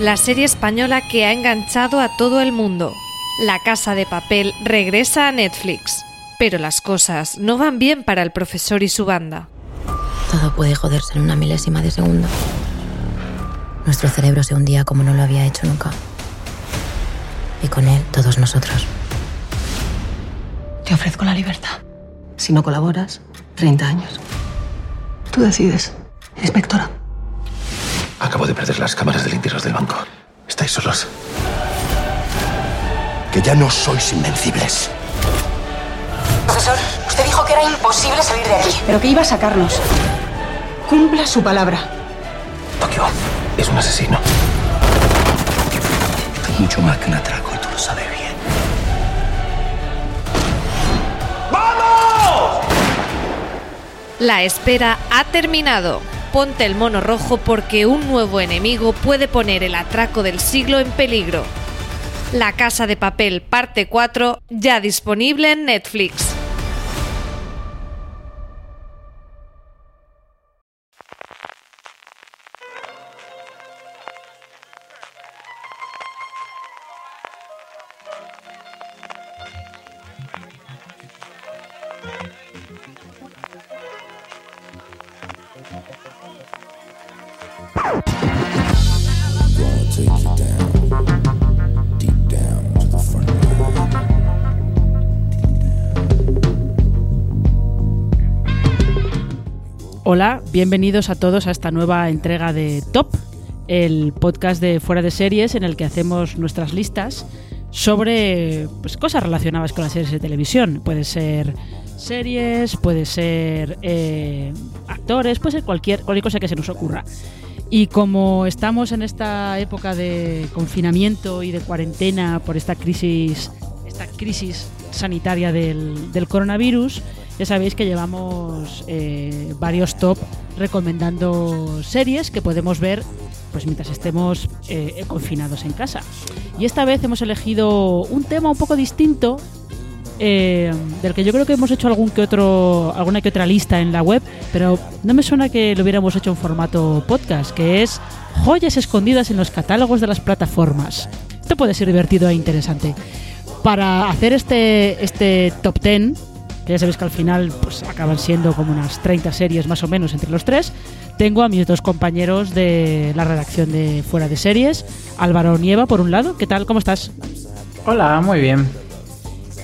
La serie española que ha enganchado a todo el mundo. La Casa de Papel regresa a Netflix. Pero las cosas no van bien para el profesor y su banda. Todo puede joderse en una milésima de segundo. Nuestro cerebro se hundía como no lo había hecho nunca. Y con él todos nosotros. Te ofrezco la libertad. Si no colaboras, 30 años. Tú decides, inspectora. Acabo de perder las cámaras del interior del banco. Estáis solos. Que ya no sois invencibles. Profesor, usted dijo que era imposible salir de aquí. Pero que iba a sacarnos. Cumpla su palabra. Tokio es un asesino. Es mucho más que un atraco y tú lo sabes bien. La espera ha terminado. Ponte el mono rojo porque un nuevo enemigo puede poner el atraco del siglo en peligro. La Casa de Papel parte 4 ya disponible en Netflix. Bienvenidos a todos a esta nueva entrega de Top, el podcast de Fuera de Series en el que hacemos nuestras listas sobre pues, cosas relacionadas con las series de televisión. Puede ser series, puede ser eh, actores, puede ser cualquier, cualquier cosa que se nos ocurra. Y como estamos en esta época de confinamiento y de cuarentena por esta crisis, esta crisis sanitaria del, del coronavirus, ya sabéis que llevamos eh, varios top recomendando series que podemos ver pues mientras estemos eh, confinados en casa. Y esta vez hemos elegido un tema un poco distinto eh, del que yo creo que hemos hecho algún que otro, alguna que otra lista en la web, pero no me suena que lo hubiéramos hecho en formato podcast, que es joyas escondidas en los catálogos de las plataformas. Esto puede ser divertido e interesante. Para hacer este, este top 10, que ya sabéis que al final pues, acaban siendo como unas 30 series más o menos entre los tres, tengo a mis dos compañeros de la redacción de Fuera de Series, Álvaro Nieva por un lado, ¿qué tal? ¿Cómo estás? Hola, muy bien.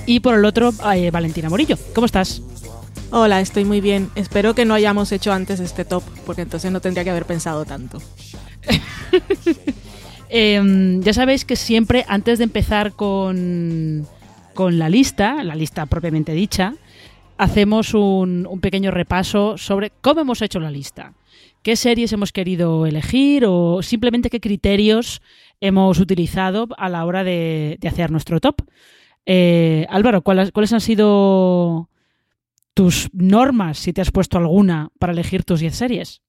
Y por el otro, eh, Valentina Morillo, ¿cómo estás? Hola, estoy muy bien. Espero que no hayamos hecho antes este top, porque entonces no tendría que haber pensado tanto. Eh, ya sabéis que siempre antes de empezar con, con la lista, la lista propiamente dicha, hacemos un, pequeño repaso sobre cómo hemos hecho la lista. ¿Qué series hemos querido elegir o simplemente qué criterios hemos utilizado a la hora de, hacer nuestro top? Eh, Álvaro, ¿cuáles, ¿cuáles han sido tus normas, si te has puesto alguna, para elegir tus 10 series?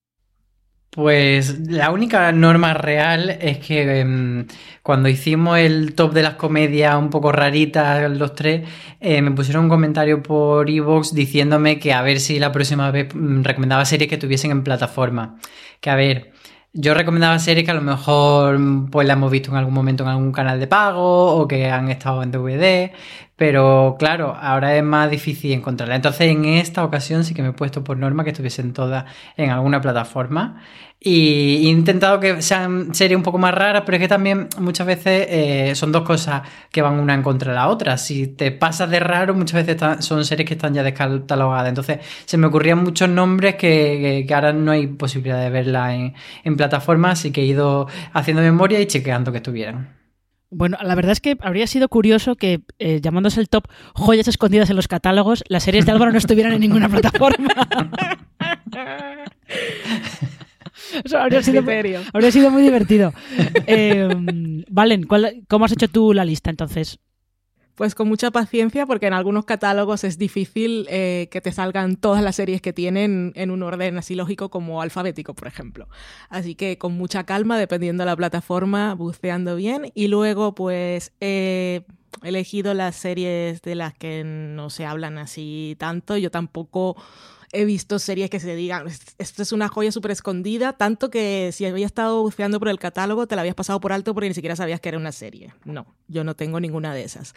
Pues la única norma real es que em, cuando hicimos el top de las comedias un poco raritas los tres, eh, me pusieron un comentario por Evox diciéndome que a ver si la próxima vez mm, recomendaba series que tuviesen en plataforma. Que a ver, yo recomendaba series que a lo mejor mm, pues la hemos visto en algún momento en algún canal de pago o que han estado en DVD, pero claro, ahora es más difícil encontrarla. Entonces en esta ocasión sí que me he puesto por norma que estuviesen todas en alguna plataforma y he intentado que sean series un poco más raras, pero es que también muchas veces eh, son dos cosas que van una en contra de la otra. Si te pasas de raro, muchas veces son series que están ya descatalogadas. Entonces se me ocurrían muchos nombres que, ahora no hay posibilidad de verla en, en plataforma, así que he ido haciendo memoria y chequeando que estuvieran. Bueno, la verdad es que habría sido curioso que, eh, llamándose el top joyas escondidas en los catálogos, las series de Álvaro no estuvieran en ninguna plataforma. Eso habría sido, habría sido muy divertido. Eh, Valen, ¿cuál- ¿cómo has hecho tú la lista entonces? Pues con mucha paciencia, porque en algunos catálogos es difícil eh, que te salgan todas las series que tienen en un orden así lógico como alfabético, por ejemplo. Así que con mucha calma, dependiendo de la plataforma, buceando bien. Y luego, pues, he elegido las series de las que no se hablan así tanto. Yo tampoco he visto series que se digan, "Est- esto es una joya súper escondida, tanto que si habías estado buceando por el catálogo te la habías pasado por alto porque ni siquiera sabías que era una serie. No, yo no tengo ninguna de esas.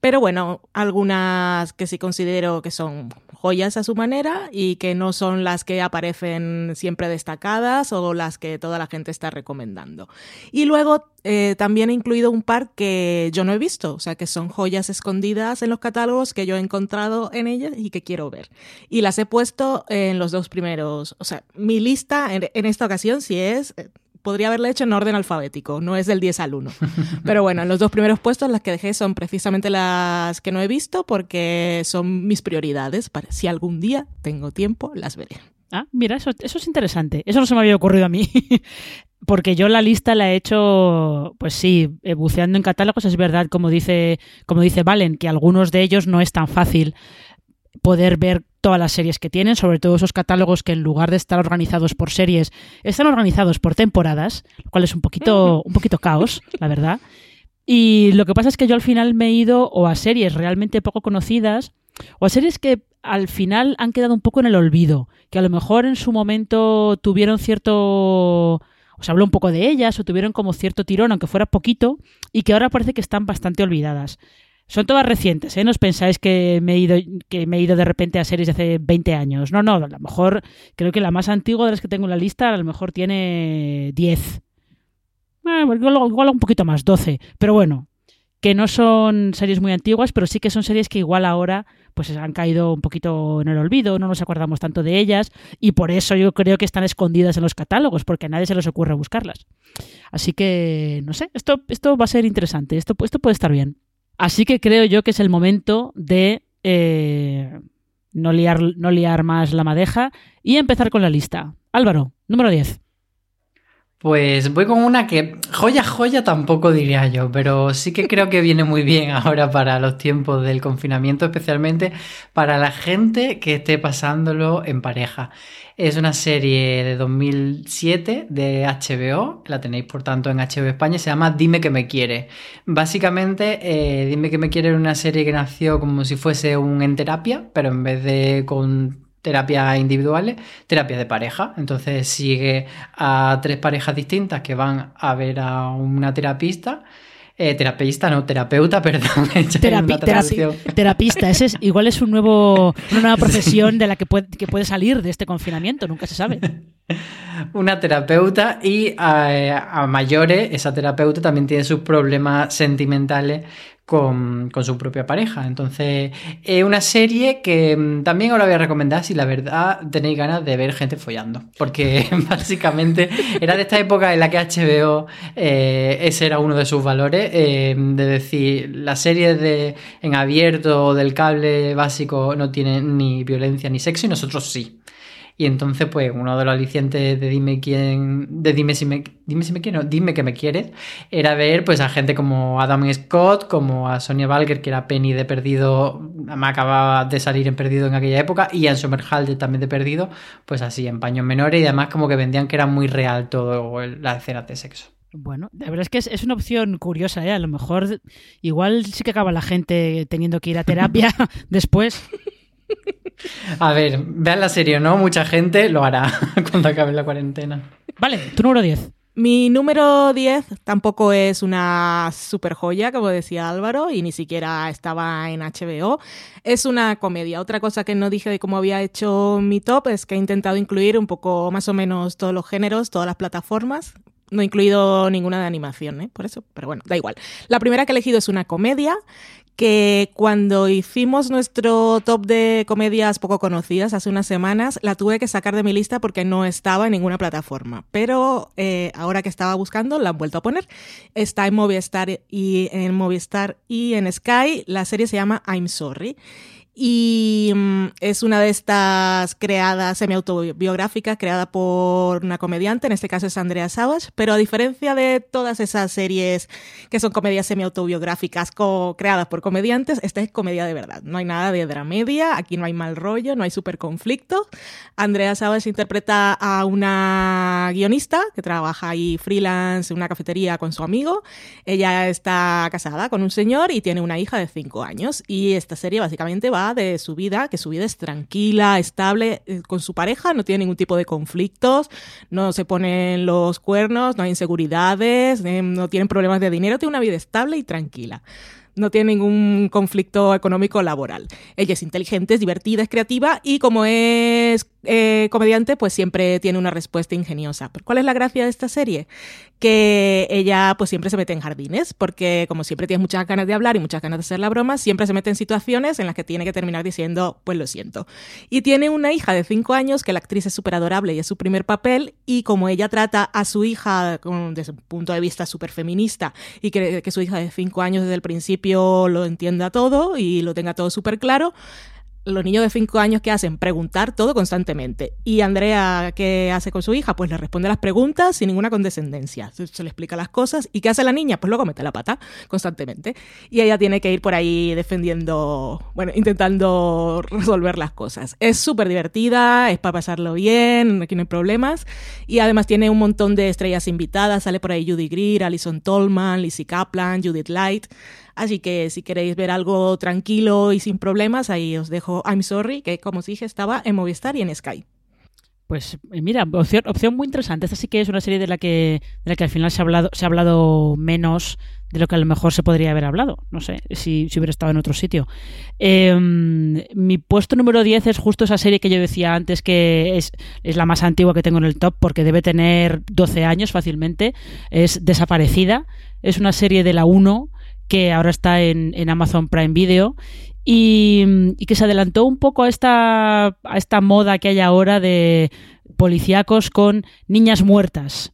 Pero bueno, algunas que sí considero que son joyas a su manera y que no son las que aparecen siempre destacadas o las que toda la gente está recomendando. Y luego eh, también he incluido un par que yo no he visto, o sea, que son joyas escondidas en los catálogos que yo he encontrado en ellas y que quiero ver. Y las he puesto en los dos primeros, o sea, mi lista en, en esta ocasión sí es... Podría haberla hecho en orden alfabético, no es del 10 al 1. Pero bueno, en los dos primeros puestos las que dejé son precisamente las que no he visto porque son mis prioridades. Para, si algún día tengo tiempo, las veré. Ah, mira, eso, eso es interesante. Eso no se me había ocurrido a mí. Porque yo la lista la he hecho, pues sí, eh, buceando en catálogos. Es verdad, como dice, como dice Valen, que algunos de ellos no es tan fácil poder ver todas las series que tienen, sobre todo esos catálogos que en lugar de estar organizados por series, están organizados por temporadas, lo cual es un poquito, un poquito caos, la verdad. Y lo que pasa es que yo al final me he ido o a series realmente poco conocidas o a series que al final han quedado un poco en el olvido, que a lo mejor en su momento tuvieron cierto... O se habló un poco de ellas o tuvieron como cierto tirón, aunque fuera poquito, y que ahora parece que están bastante olvidadas. Son todas recientes, ¿eh? No os pensáis que me, he ido, que me he ido de repente a series de hace 20 años. No, no, a lo mejor creo que la más antigua de las que tengo en la lista a lo mejor tiene 10. Eh, igual, igual un poquito más, 12. Pero bueno, que no son series muy antiguas, pero sí que son series que igual ahora pues han caído un poquito en el olvido, no nos acordamos tanto de ellas y por eso yo creo que están escondidas en los catálogos, porque a nadie se les ocurre buscarlas. Así que, no sé, esto, esto va a ser interesante, esto, esto puede estar bien. Así que creo yo que es el momento de eh, no, liar, no liar más la madeja y empezar con la lista. Álvaro, número 10. Pues voy con una que joya, joya tampoco diría yo, pero sí que creo que viene muy bien ahora para los tiempos del confinamiento, especialmente para la gente que esté pasándolo en pareja. Es una serie de 2007 de HBO, la tenéis por tanto en HBO España, se llama Dime que me quiere. Básicamente, eh, Dime que me quiere era una serie que nació como si fuese un en terapia, pero en vez de con terapias individuales, terapias de pareja. Entonces sigue a tres parejas distintas que van a ver a una terapista. Eh, terapista, no, terapeuta, perdón. Terapi- terapista, ese es, igual es un nuevo, una nueva profesión de la que puede, que puede salir de este confinamiento, nunca se sabe. Una terapeuta y a, a mayores, esa terapeuta también tiene sus problemas sentimentales con, con su propia pareja. Entonces, es una serie que mm, también os la voy a recomendar si la verdad tenéis ganas de ver gente follando. Porque básicamente era de esta época en la que HBO, eh, ese era uno de sus valores, eh, de decir, las series de, en abierto del cable básico no tienen ni violencia ni sexo y nosotros sí. Y entonces, pues, uno de los alicientes de dime quién, de dime si me, dime si me quieres, no, dime que me quieres, era ver, pues, a gente como Adam Scott, como a Sonia Balger, que era Penny de Perdido, me acababa de salir en Perdido en aquella época, y a Somerhalder también de Perdido, pues así, en paños menores, y además como que vendían que era muy real todo el- las escenas de sexo. Bueno, la verdad es que es, es una opción curiosa, ¿eh? A lo mejor igual sí que acaba la gente teniendo que ir a terapia después. A ver, vean la serie, ¿no? Mucha gente lo hará cuando acabe la cuarentena. Vale, tu número 10. Mi número 10 tampoco es una super joya, como decía Álvaro, y ni siquiera estaba en HBO. Es una comedia. Otra cosa que no dije de cómo había hecho mi top es que he intentado incluir un poco más o menos todos los géneros, todas las plataformas. No he incluido ninguna de animación, ¿eh? Por eso, pero bueno, da igual. La primera que he elegido es una comedia que cuando hicimos nuestro top de comedias poco conocidas hace unas semanas, la tuve que sacar de mi lista porque no estaba en ninguna plataforma. Pero eh, ahora que estaba buscando, la han vuelto a poner. Está en Movistar y en Movistar y en Sky. La serie se llama I'm Sorry. y es una de estas creadas semi-autobiográficas, creada por una comediante, en este caso es Andrea Savage, pero a diferencia de todas esas series que son comedias semi-autobiográficas creadas por comediantes, esta es comedia de verdad. No hay nada de dramedia, aquí no hay mal rollo, no hay super conflicto. Andrea Savage interpreta a una guionista que trabaja ahí freelance en una cafetería con su amigo. Ella está casada con un señor y tiene una hija de 5 años y esta serie básicamente va de su vida, que su vida es tranquila, estable eh, con su pareja, no tiene ningún tipo de conflictos, no se ponen los cuernos, no hay inseguridades, eh, no tienen problemas de dinero, tiene una vida estable y tranquila no tiene ningún conflicto económico laboral. Ella es inteligente, es divertida, es creativa y como es eh, comediante, pues siempre tiene una respuesta ingeniosa. ¿Pero ¿Cuál es la gracia de esta serie? Que ella pues siempre se mete en jardines, porque como siempre tiene muchas ganas de hablar y muchas ganas de hacer la broma, siempre se mete en situaciones en las que tiene que terminar diciendo, pues lo siento. Y tiene una hija de cinco años, que la actriz es súper adorable y es su primer papel, y como ella trata a su hija desde un punto de vista súper feminista y que, que su hija de cinco años desde el principio lo entienda todo y lo tenga todo súper claro, los niños de 5 años que hacen preguntar todo constantemente. Y Andrea, ¿qué hace con su hija? Pues le responde las preguntas sin ninguna condescendencia. Se, le explica las cosas. ¿Y qué hace la niña? Pues luego mete la pata constantemente. Y ella tiene que ir por ahí defendiendo, bueno, intentando resolver las cosas. Es súper divertida, es para pasarlo bien, aquí no hay problemas. Y además tiene un montón de estrellas invitadas. Sale por ahí Judy Greer, Alison Tolman, Lizzie Kaplan, Judith Light. Así que si queréis ver algo tranquilo y sin problemas, ahí os dejo I'm Sorry, que como os dije estaba en Movistar y en Sky. Pues eh, mira, opción, muy interesante. Esta sí que es una serie de la que, de la que al final se ha hablado, se ha hablado menos de lo que a lo mejor se podría haber hablado. No sé, si, si hubiera estado en otro sitio. Em, mi puesto número 10 es justo esa serie que yo decía antes que es, es, la más antigua que tengo en el top porque debe tener 12 años fácilmente. Es Desaparecida. Es una serie de la 1 que ahora está en, Amazon Prime Video y, que se adelantó un poco a esta, a esta moda que hay ahora de policíacos con niñas muertas.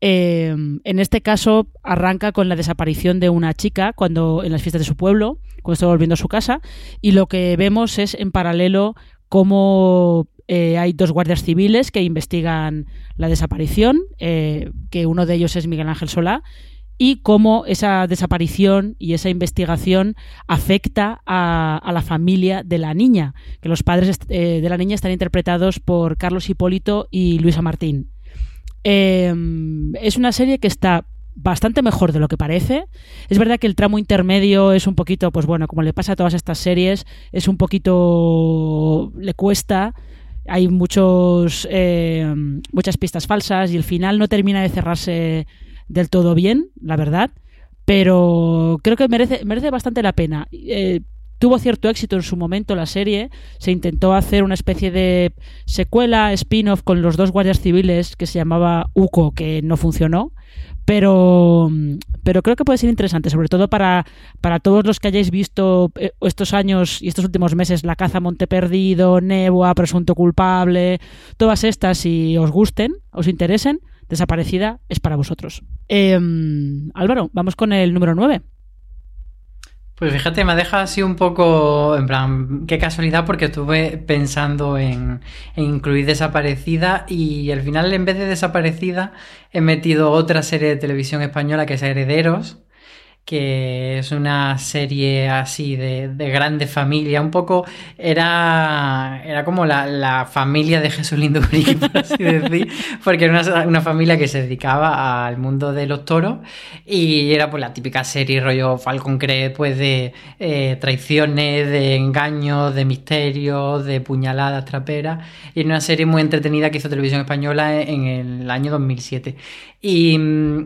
Eh, en este caso arranca con la desaparición de una chica cuando en las fiestas de su pueblo, cuando está volviendo a su casa, y lo que vemos es en paralelo cómo eh, hay dos guardias civiles que investigan la desaparición, eh, que uno de ellos es Miguel Ángel Solá, y cómo esa desaparición y esa investigación afecta a, la familia de la niña, que los padres eh, de la niña están interpretados por Carlos Hipólito y Luisa Martín. Em, es una serie que está bastante mejor de lo que parece. Es verdad que el tramo intermedio es un poquito, pues bueno, como le pasa a todas estas series, es un poquito... le cuesta. Hay muchos, eh, muchas pistas falsas y el final no termina de cerrarse del todo bien, la verdad, pero creo que merece, merece bastante la pena. Eh, tuvo cierto éxito en su momento la serie, se intentó hacer una especie de secuela, spin-off con los dos guardias civiles que se llamaba UCO, que no funcionó, pero, pero creo que puede ser interesante, sobre todo para, para todos los que hayáis visto eh, estos años y estos últimos meses La caza Monte Perdido, Nebua, Presunto Culpable, todas estas, si os gusten, os interesen, desaparecida es para vosotros. Em, Álvaro, vamos con el número 9. Pues fíjate, me deja así un poco, en plan, qué casualidad, porque estuve pensando en, en, incluir Desaparecida y al final, en vez de Desaparecida, he metido otra serie de televisión española que es Herederos, que es una serie así de, de grande familia, un poco era, era como la, familia de Jesús Lindubri, por así decir, porque era una, familia que se dedicaba al mundo de los toros y era pues la típica serie rollo Falcon Cree, pues de eh, traiciones, de engaños, de misterios, de puñaladas traperas y era una serie muy entretenida que hizo Televisión Española en, el año 2007. Y,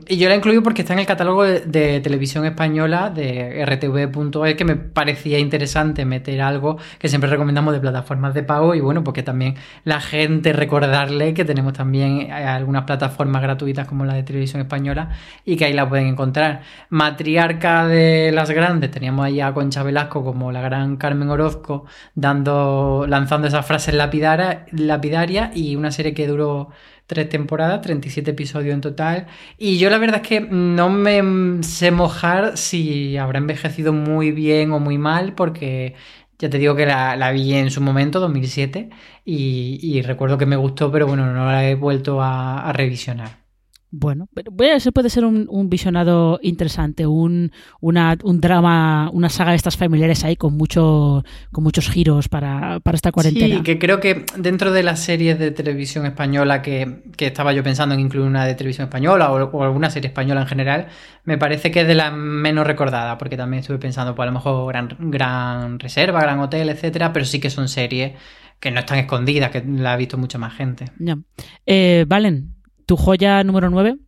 y, yo la incluyo porque está en el catálogo de, de televisión española de rtv.es que me parecía interesante meter algo que siempre recomendamos de plataformas de pago y bueno, porque también la gente recordarle que tenemos también eh, algunas plataformas gratuitas como la de televisión española y que ahí la pueden encontrar. Matriarca de las grandes, teníamos ahí a Concha Velasco como la gran Carmen Orozco dando, lanzando esas frases lapidarias y una serie que duró tres temporadas, 37 episodios en total. Y yo la verdad es que no me sé mojar si habrá envejecido muy bien o muy mal, porque Ya te digo que la, vi en su momento, 2007, y, y, recuerdo que me gustó, pero bueno, no la he vuelto a, a revisionar. Bueno, eso puede ser un, un visionado interesante, un, una, un drama, una saga de estas familiares ahí con mucho, con muchos giros para, para esta cuarentena. Sí, que creo que dentro de las series de televisión española que, que estaba yo pensando en incluir una de televisión española o, o, alguna serie española en general, me parece que es de la menos recordada, porque también estuve pensando, pues a lo mejor Gran, gran Reserva, Gran Hotel, etcétera, pero sí que son series que no están escondidas, que la ha visto mucha más gente. Ya. Eh, Valen, ¿Tu joya número 9?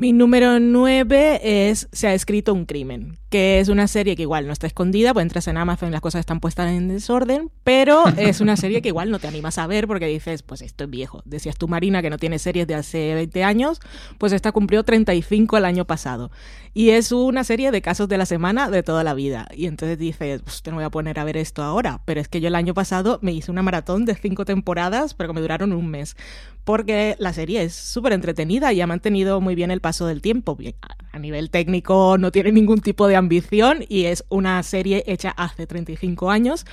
Mi número 9 es Se ha escrito un crimen, que es una serie que igual no está escondida, pues entras en Amazon y las cosas están puestas en desorden, pero es una serie que igual no te animas a ver porque dices, pues esto es viejo. Decías tú, Marina, que no tiene series de hace 20 años, pues esta cumplió 35 el año pasado. Y es una serie de casos de la semana de toda la vida. Y entonces dices, pues te no voy a poner a ver esto ahora, pero es que yo el año pasado me hice una maratón de 5 temporadas, pero que me duraron un mes porque la serie es súper entretenida y ha mantenido muy bien el paso del tiempo. A nivel técnico no tiene ningún tipo de ambición y es una serie hecha hace 35 años,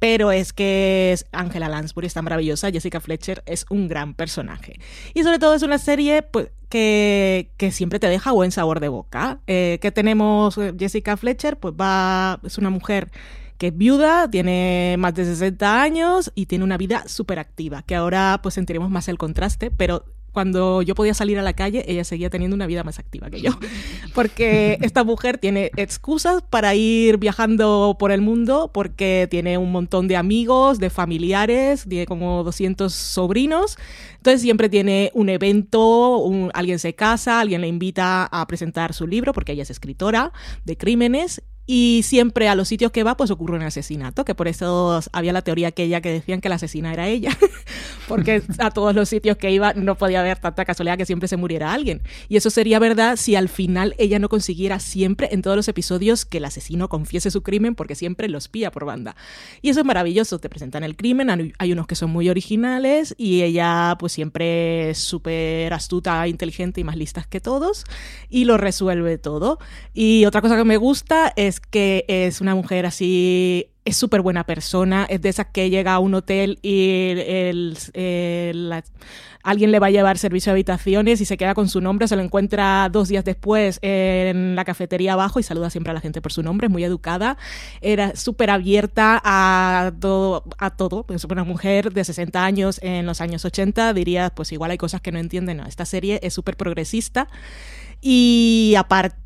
pero es que Angela Lansbury está maravillosa, Jessica Fletcher es un gran personaje. Y sobre todo es una serie pues, que, siempre te deja buen sabor de boca. Eh, que tenemos Jessica Fletcher, pues va, es una mujer que es viuda, tiene más de 60 años y tiene una vida súper activa, que ahora pues sentiremos más el contraste, pero cuando yo podía salir a la calle, ella seguía teniendo una vida más activa que yo. Porque esta mujer tiene excusas para ir viajando por el mundo, porque tiene un montón de amigos, de familiares, tiene como 200 sobrinos. Entonces siempre tiene un evento, un, alguien se casa, alguien le invita a presentar su libro, porque ella es escritora de crímenes y siempre a los sitios que va, pues ocurre un asesinato, que por eso había la teoría aquella que decían que la asesina era ella, porque a todos los sitios que iba no podía haber tanta casualidad que siempre se muriera alguien. Y eso sería verdad si al final ella no consiguiera siempre en todos los episodios que el asesino confiese su crimen, porque siempre lo espía por banda. Y eso es maravilloso, te presentan el crimen, hay unos que son muy originales y ella pues siempre es súper astuta, inteligente y más lista que todos y lo resuelve todo. Y otra cosa que me gusta es que es una mujer así, es súper buena persona, es de esas que llega a un hotel y la, alguien le va a llevar servicio de habitaciones y se queda con su nombre, se lo encuentra dos días después en la cafetería abajo y saluda siempre a la gente por su nombre, es muy educada, era súper abierta a todo, a todo, es una mujer de 60 años en los años 80, diría, pues igual hay cosas que no entienden, no, esta serie es súper progresista y aparte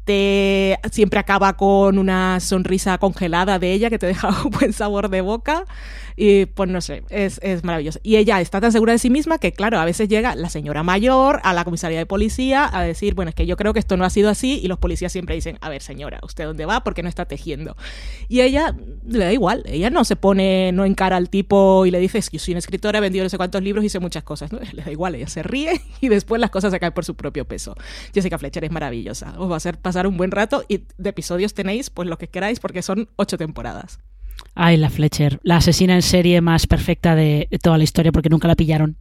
siempre acaba con una sonrisa congelada de ella que te deja un buen sabor de boca y pues no sé, es, es, maravilloso. Y ella está tan segura de sí misma que, claro, a veces llega la señora mayor a la comisaría de policía a decir, bueno, es que yo creo que esto no ha sido así y los policías siempre dicen, a ver, señora, ¿usted dónde va? ¿Por qué no está tejiendo? Y ella le da igual, ella no se pone, no encara al tipo y le dice, yo soy una escritora, he vendido no sé cuántos libros y sé muchas cosas. ¿no? Le da igual, ella se ríe y después las cosas se caen por su propio peso. Jessica Fletcher es maravillosa, os va a hacer pasar un buen rato y de episodios tenéis pues lo que queráis porque son ocho temporadas. Ay, la Fletcher, la asesina en serie más perfecta de, de, toda la historia porque nunca la pillaron.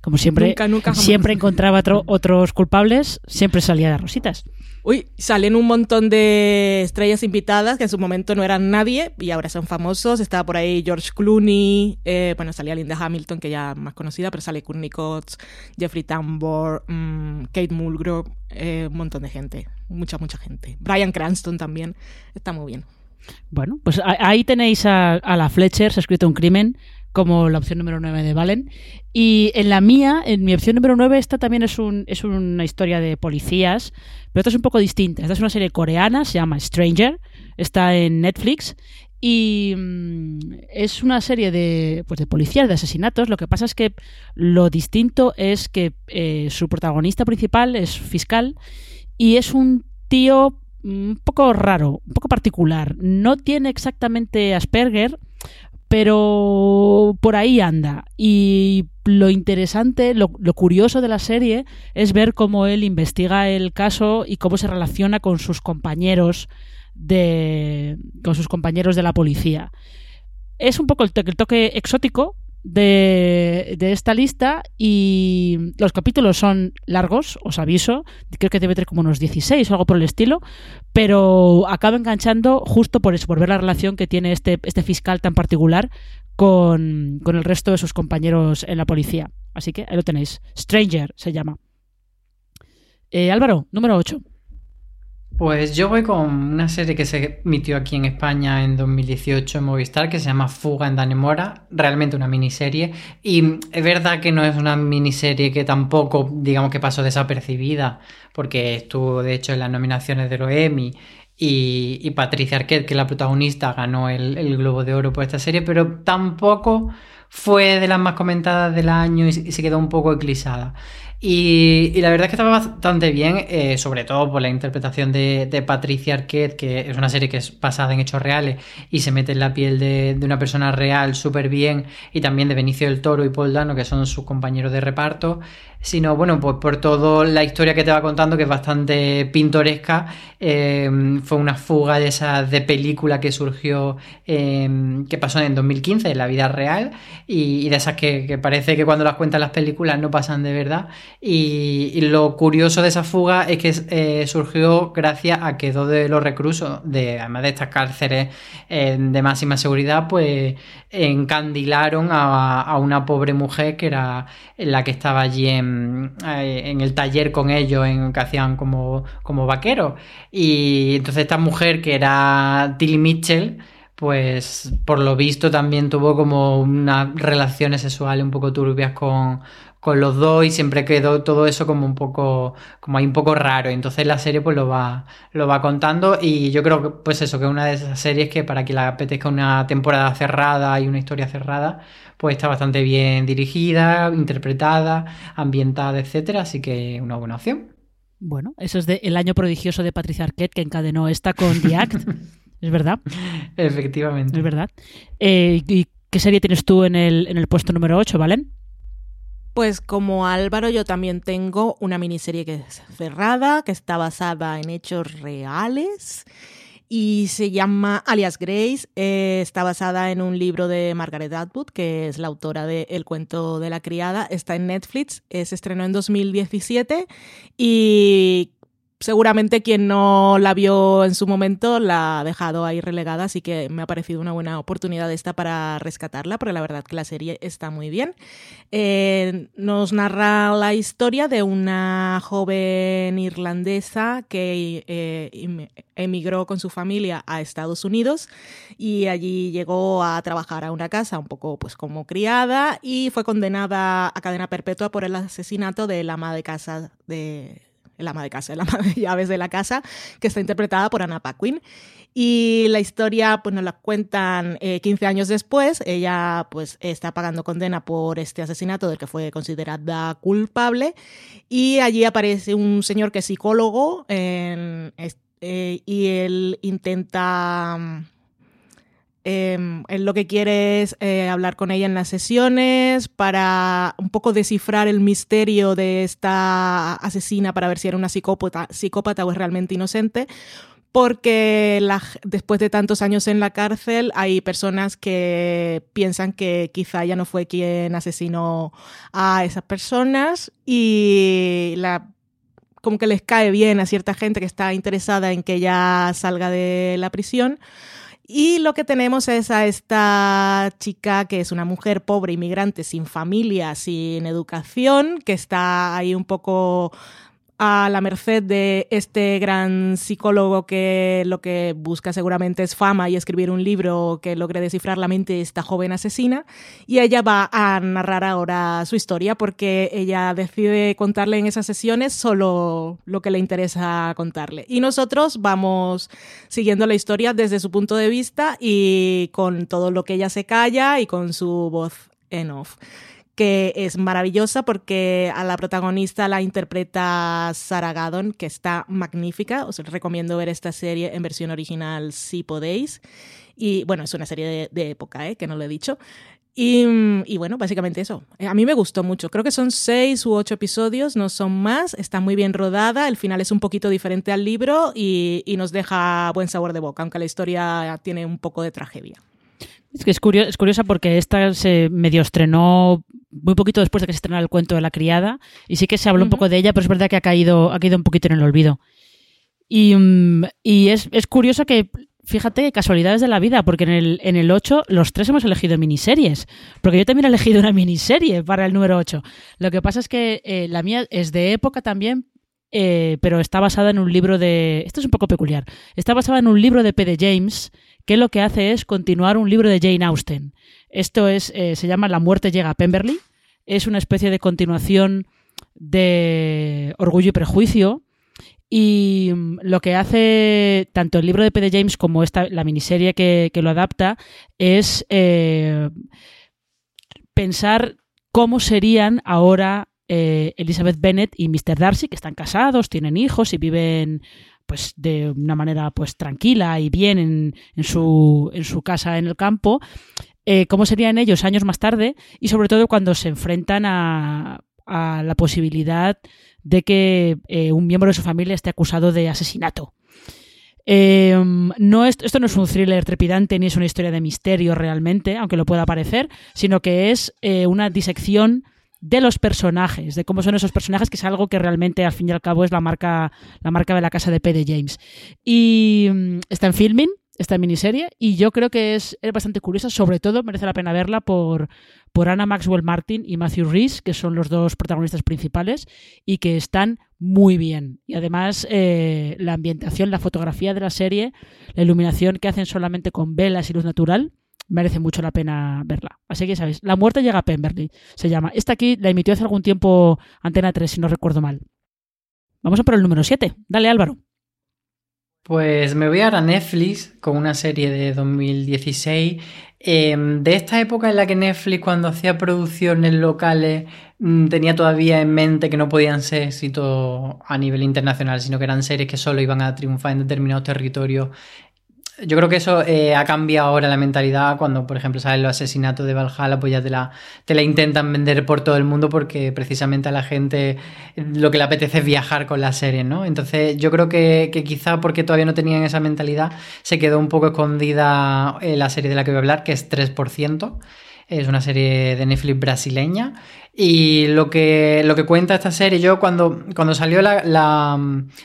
Como siempre, nunca, nunca siempre encontraba otro, otros culpables, siempre salía de rositas. Uy, salen un montón de estrellas invitadas que en su momento no eran nadie y ahora son famosos. Estaba por ahí George Clooney, eh, bueno, salía Linda Hamilton, que ya más conocida, pero sale Courtney Cox, Jeffrey Tambor, mmm, Kate Mulgrew, eh, un montón de gente, mucha, mucha gente. Brian Cranston también, está muy bien. Bueno, pues ahí tenéis a, la Fletcher, se ha escrito un crimen, como la opción número 9 de Valen. Y en la mía, en mi opción número 9, esta también es, un, es una historia de policías, pero esta es un poco distinta. Esta es una serie coreana, se llama Stranger, está en Netflix y mmm, es una serie de, pues de policías, de asesinatos. Lo que pasa es que lo distinto es que eh, su protagonista principal es fiscal y es un tío un poco raro, un poco particular. No tiene exactamente Asperger, pero por ahí anda. Y lo interesante, lo, curioso de la serie es ver cómo él investiga el caso y cómo se relaciona con sus compañeros de con sus compañeros de la policía. Es un poco el toque exótico, de, de, esta lista y los capítulos son largos, os aviso, creo que debe tener como unos 16 o algo por el estilo, pero acaba enganchando justo por eso, por ver la relación que tiene este, este fiscal tan particular con, con el resto de sus compañeros en la policía. Así que ahí lo tenéis. Stranger se llama. Eh, Álvaro, número 8. Pues yo voy con una serie que se emitió aquí en España en 2018 en Movistar que se llama Fuga en Danemora, realmente una miniserie y es verdad que no es una miniserie que tampoco digamos que pasó desapercibida porque estuvo de hecho en las nominaciones de los Emmy y, Patricia Arquette, que es la protagonista, ganó el, el, Globo de Oro por esta serie, pero tampoco fue de las más comentadas del año y se quedó un poco eclipsada. Y, y, la verdad es que estaba bastante bien, eh, sobre todo por la interpretación de, de, Patricia Arquette, que es una serie que es basada en hechos reales y se mete en la piel de, de una persona real súper bien, y también de Benicio del Toro y Paul Dano, que son sus compañeros de reparto, sino bueno, pues por toda la historia que te va contando, que es bastante pintoresca. Eh, fue una fuga de esas de película que surgió, eh, que pasó en 2015, en la vida real, y, de esas que, parece que cuando las cuentan las películas no pasan de verdad. Y, y lo curioso de esa fuga es que eh, surgió gracias a que dos de los reclusos, de, además de estas cárceles eh, de máxima seguridad, pues encandilaron a, a, una pobre mujer que era la que estaba allí en, en el taller con ellos, en que hacían como, como vaqueros. Y entonces esta mujer que era Tilly Mitchell, pues por lo visto también tuvo como unas relaciones sexuales un poco turbias con, con los dos y siempre quedó todo eso como un poco como ahí un poco raro. Entonces la serie pues lo va lo va contando y yo creo que pues eso que es una de esas series que para que la apetezca una temporada cerrada y una historia cerrada pues está bastante bien dirigida interpretada ambientada etcétera. Así que una buena opción. Bueno eso es de el año prodigioso de Patricia Arquette que encadenó esta con The Act. Es verdad efectivamente. Es verdad. Eh, y qué serie tienes tú en el en el puesto número 8 Valen pues como Álvaro, yo también tengo una miniserie que es cerrada, que está basada en hechos reales y se llama Alias Grace. Eh, está basada en un libro de Margaret Atwood, que es la autora de El cuento de la criada. Está en Netflix, eh, se estrenó en 2017 y seguramente quien no la vio en su momento la ha dejado ahí relegada, así que me ha parecido una buena oportunidad esta para rescatarla, porque la verdad que la serie está muy bien. Eh, nos narra la historia de una joven irlandesa que eh, emigró con su familia a Estados Unidos y allí llegó a trabajar a una casa un poco pues como criada y fue condenada a cadena perpetua por el asesinato de la ama de casa de el ama de casa, el ama de llaves de la casa, que está interpretada por Anna Paquin. Y la historia pues nos la cuentan eh, 15 años después. Ella pues está pagando condena por este asesinato del que fue considerada culpable. Y allí aparece un señor que es psicólogo eh, y él intenta eh, él lo que quiere es eh, hablar con ella en las sesiones para un poco descifrar el misterio de esta asesina para ver si era una psicópata, psicópata o es realmente inocente. Porque después de tantos años en la cárcel hay personas que piensan que quizá ella no fue quien asesinó a esas personas y la como que les cae bien a cierta gente que está interesada en que ella salga de la prisión. Y lo que tenemos es a esta chica que es una mujer pobre, inmigrante, sin familia, sin educación, que está ahí un poco a la merced de este gran psicólogo que lo que busca seguramente es fama y escribir un libro que logre descifrar la mente de esta joven asesina. Y ella va a narrar ahora su historia porque ella decide contarle en esas sesiones solo lo que le interesa contarle. Y nosotros vamos siguiendo la historia desde su punto de vista y con todo lo que ella se calla y con su voz en off que es maravillosa porque a la protagonista la interpreta Sarah Gaddon, que está magnífica. Os recomiendo ver esta serie en versión original si podéis. Y bueno, es una serie de, época, ¿eh? que no lo he dicho. Y, bueno, básicamente eso. A mí me gustó mucho. Creo que son seis u ocho episodios, no son más. Está muy bien rodada. El final es un poquito diferente al libro y nos deja buen sabor de boca, aunque la historia tiene un poco de tragedia. Es que es, curio- es curiosa porque esta se medio estrenó muy poquito después de que se estrenara el cuento de la criada y sí que se habló un poco de ella, pero es verdad que ha caído, ha caído un poquito en el olvido. Y, mm, y es, es curioso que, fíjate, casualidades de la vida, porque en el, en el 8 los tres hemos elegido miniseries, porque yo también he elegido una miniserie para el número 8. Lo que pasa es que eh, la mía es de época también, eh, pero está basada en un libro de... Esto es un poco peculiar. Está basada en un libro de P.D. James, que lo que hace es continuar un libro de Jane Austen. Esto es, eh, se llama La muerte llega a Pemberley. Es una especie de continuación de Orgullo y Prejuicio. Y mm, lo que hace tanto el libro de P.D. James como esta, la miniserie que, que lo adapta es eh, pensar cómo serían ahora eh, Elizabeth Bennet y Mr. Darcy, que están casados, tienen hijos y viven pues de una manera pues tranquila y bien en, en su, en su casa en el campo, eh, cómo serían ellos años más tarde y sobre todo cuando se enfrentan a, a la posibilidad de que eh, un miembro de su familia esté acusado de asesinato. Eh, no es, esto no es un thriller trepidante ni es una historia de misterio realmente, aunque lo pueda parecer, sino que es eh, una disección de los personajes, de cómo son esos personajes, que es algo que realmente al fin y al cabo es la marca, la marca de la casa de P.D. James. Y mm, está en filming, esta miniserie, y yo creo que es, es bastante curiosa, sobre todo merece la pena verla por, por Anna Maxwell Martin y Matthew Rhys, que son los dos protagonistas principales, y que están muy bien. Y además eh, la ambientación, la fotografía de la serie, la iluminación que hacen solamente con velas y luz natural, merece mucho la pena verla. Así que sabéis, La muerte llega a Pemberley, se llama. Esta aquí la emitió hace algún tiempo Antena 3, si no recuerdo mal. Vamos a por el número 7. Dale, Álvaro. Pues me voy ahora a Netflix con una serie de 2016. eh, de esta época en la que Netflix, cuando hacía producciones locales, mm, tenía todavía en mente que no podían ser éxitos a nivel internacional, sino que eran series que solo iban a triunfar en determinados territorios. Yo creo que eso eh, ha cambiado ahora la mentalidad cuando, por ejemplo, salen los asesinatos de Valhalla, pues ya te la, te la intentan vender por todo el mundo porque precisamente a la gente lo que le apetece es viajar con las series, ¿no? Entonces yo creo que, que quizá porque todavía no tenían esa mentalidad se quedó un poco escondida eh, la serie de la que voy a hablar, que es 3%. Es una serie de Netflix brasileña. Y lo que, lo que cuenta esta serie, yo cuando, cuando salió la, la,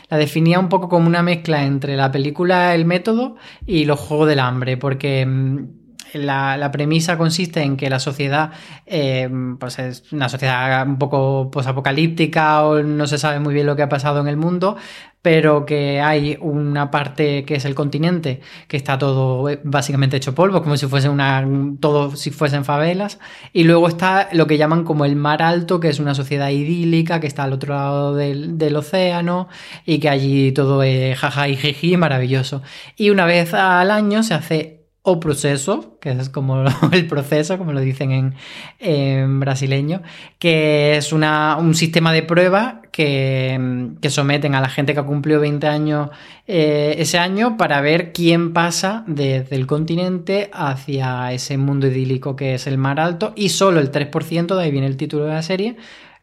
la definía un poco como una mezcla entre la película El Método y los Juegos del Hambre, porque mm, la, premisa consiste en que la sociedad eh, pues es una sociedad un poco posapocalíptica o no se sabe muy bien lo que ha pasado en el mundo, pero que hay una parte que es el continente que está todo eh, básicamente hecho polvo, como si fuese una todo si fuesen favelas, y luego está lo que llaman como el mar alto, que es una sociedad idílica que está al otro lado del, del océano y que allí todo es jaja y jiji maravilloso. Y una vez al año se hace o proceso, que es como el proceso, como lo dicen en, brasileño, que es una, un sistema de prueba que, que, someten a la gente que ha cumplido 20 años eh, ese año para ver quién pasa desde el continente hacia ese mundo idílico que es el mar alto y solo el 3%, de ahí viene el título de la serie,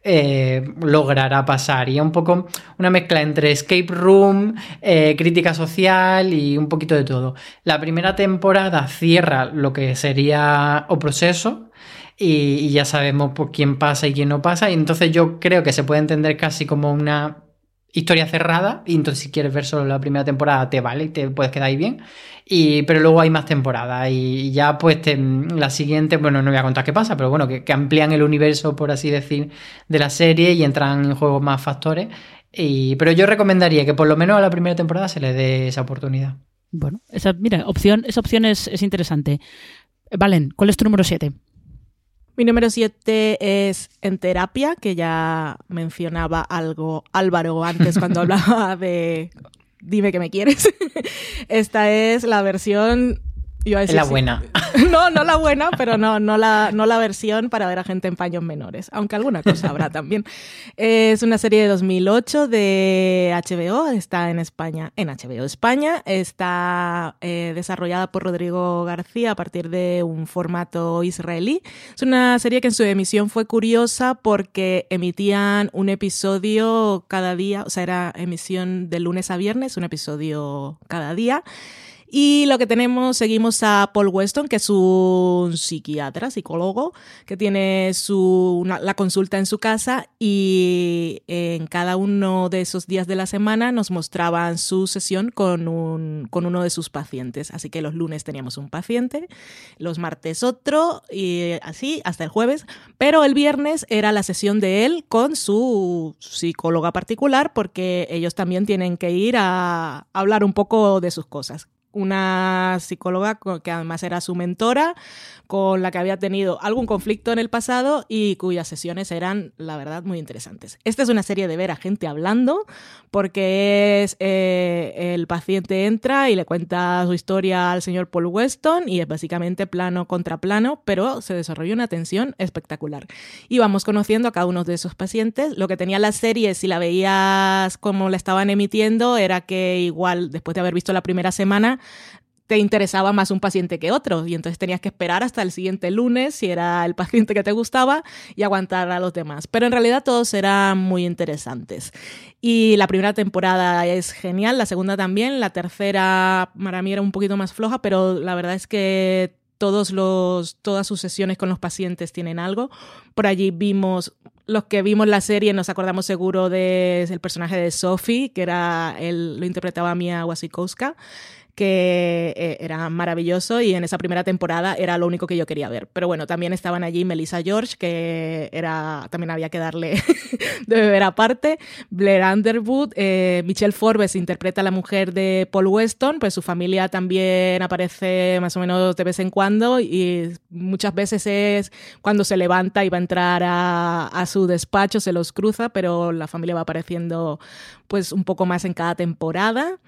eh, logrará pasar. Y un poco una mezcla entre escape room, eh, crítica social y un poquito de todo. La primera temporada cierra lo que sería o proceso. Y, y ya sabemos por quién pasa y quién no pasa. Y entonces yo creo que se puede entender casi como una historia cerrada. Y entonces, si quieres ver solo la primera temporada, te vale y te puedes quedar ahí bien. Y, pero luego hay más temporadas. Y ya, pues, te, la siguiente, bueno, no voy a contar qué pasa, pero bueno, que, amplían el universo, por así decir, de la serie y entran en juego más factores. Y, pero yo recomendaría que por lo menos a la primera temporada se le dé esa oportunidad. Bueno, esa, mira, opción, esa opción es, es interesante. Valen, ¿cuál es tu número 7? Mi número 7 es En Terapia, que ya mencionaba algo Álvaro antes cuando hablaba de Dime que me quieres. Esta es la versión. Iba a decir, la sí. buena. No, no la buena, pero no, no, la, no la versión para ver a gente en paños menores, aunque alguna cosa habrá también. Es una serie de 2008 de HBO, está en España, en HBO España, está eh, desarrollada por Rodrigo García a partir de un formato israelí. Es una serie que en su emisión fue curiosa porque emitían un episodio cada día, o sea, era emisión de lunes a viernes, un episodio cada día Y lo que tenemos, seguimos a Paul Weston, que es un psiquiatra, psicólogo, que tiene su, la consulta en su casa y en cada uno de esos días de la semana nos mostraban su sesión con, un, con uno de sus pacientes. Así que los lunes teníamos un paciente, los martes otro y así hasta el jueves. Pero el viernes era la sesión de él con su psicóloga particular porque ellos también tienen que ir a hablar un poco de sus cosas una psicóloga que además era su mentora, con la que había tenido algún conflicto en el pasado y cuyas sesiones eran, la verdad, muy interesantes. Esta es una serie de ver a gente hablando, porque es eh, el paciente entra y le cuenta su historia al señor Paul Weston y es básicamente plano contra plano, pero se desarrolla una tensión espectacular. Y vamos conociendo a cada uno de esos pacientes. Lo que tenía la serie, si la veías como la estaban emitiendo, era que igual después de haber visto la primera semana, te interesaba más un paciente que otro y entonces tenías que esperar hasta el siguiente lunes si era el paciente que te gustaba y aguantar a los demás. Pero en realidad todos eran muy interesantes. Y la primera temporada es genial, la segunda también, la tercera para mí era un poquito más floja, pero la verdad es que todos los, todas sus sesiones con los pacientes tienen algo. Por allí vimos, los que vimos la serie nos acordamos seguro del el personaje de Sophie, que era, él lo interpretaba Mia Wasikowska que eh, era maravilloso y en esa primera temporada era lo único que yo quería ver. Pero bueno, también estaban allí Melissa George, que era también había que darle de beber aparte, Blair Underwood, eh, Michelle Forbes interpreta a la mujer de Paul Weston, pues su familia también aparece más o menos de vez en cuando y muchas veces es cuando se levanta y va a entrar a, a su despacho, se los cruza, pero la familia va apareciendo pues un poco más en cada temporada.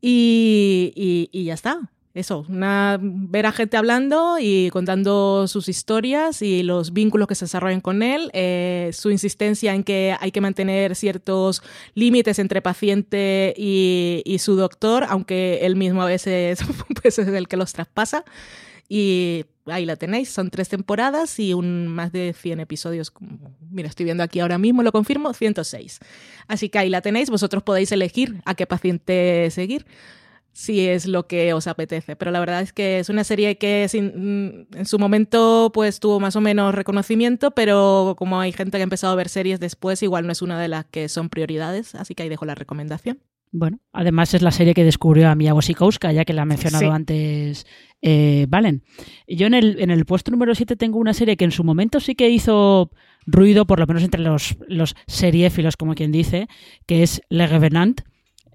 Y, y, ya está. Eso, ver a gente hablando y contando sus historias y los vínculos que se desarrollan con él, eh, su insistencia en que hay que mantener ciertos límites entre paciente y, y su doctor, aunque él mismo a veces pues, es el que los traspasa. Y ahí la tenéis, son tres temporadas y un, más de 100 episodios. Mira, estoy viendo aquí ahora mismo, lo confirmo, 106. Así que ahí la tenéis, vosotros podéis elegir a qué paciente seguir si es lo que os apetece. Pero la verdad es que es una serie que sin, en su momento pues tuvo más o menos reconocimiento, pero como hay gente que ha empezado a ver series después, igual no es una de las que son prioridades, así que ahí dejo la recomendación. Bueno, además es la serie que descubrió a Mia Wasikowska, ya que la ha mencionado Sí. antes eh, Valen. Yo en el, en el puesto número 7 tengo una serie que en su momento sí que hizo ruido, por lo menos entre los, los seriéfilos, como quien dice, que es Le Revenant,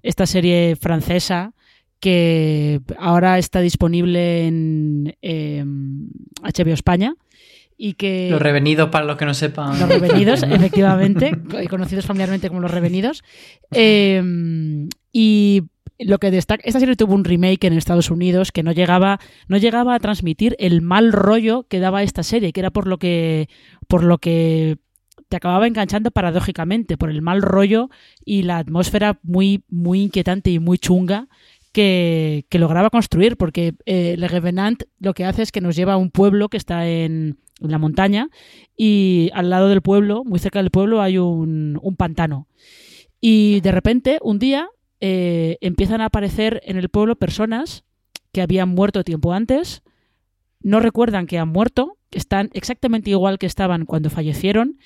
esta serie francesa que ahora está disponible en eh, HBO España y que... Los revenidos, para los que no sepan. Los revenidos, efectivamente, conocidos familiarmente como los revenidos. Eh, y lo que destaca, esta serie tuvo un remake en Estados Unidos que no llegaba, no llegaba a transmitir el mal rollo que daba esta serie, que era por lo que, por lo que te acababa enganchando paradójicamente, por el mal rollo y la atmósfera muy, muy inquietante y muy chunga que, que lograba construir, porque eh, Le Revenant lo que hace es que nos lleva a un pueblo que está en, en la montaña y al lado del pueblo, muy cerca del pueblo, hay un, un pantano. Y de repente, un día, eh, empiezan a aparecer en el pueblo personas que habían muerto tiempo antes, no recuerdan que han muerto, están exactamente igual que estaban cuando fallecieron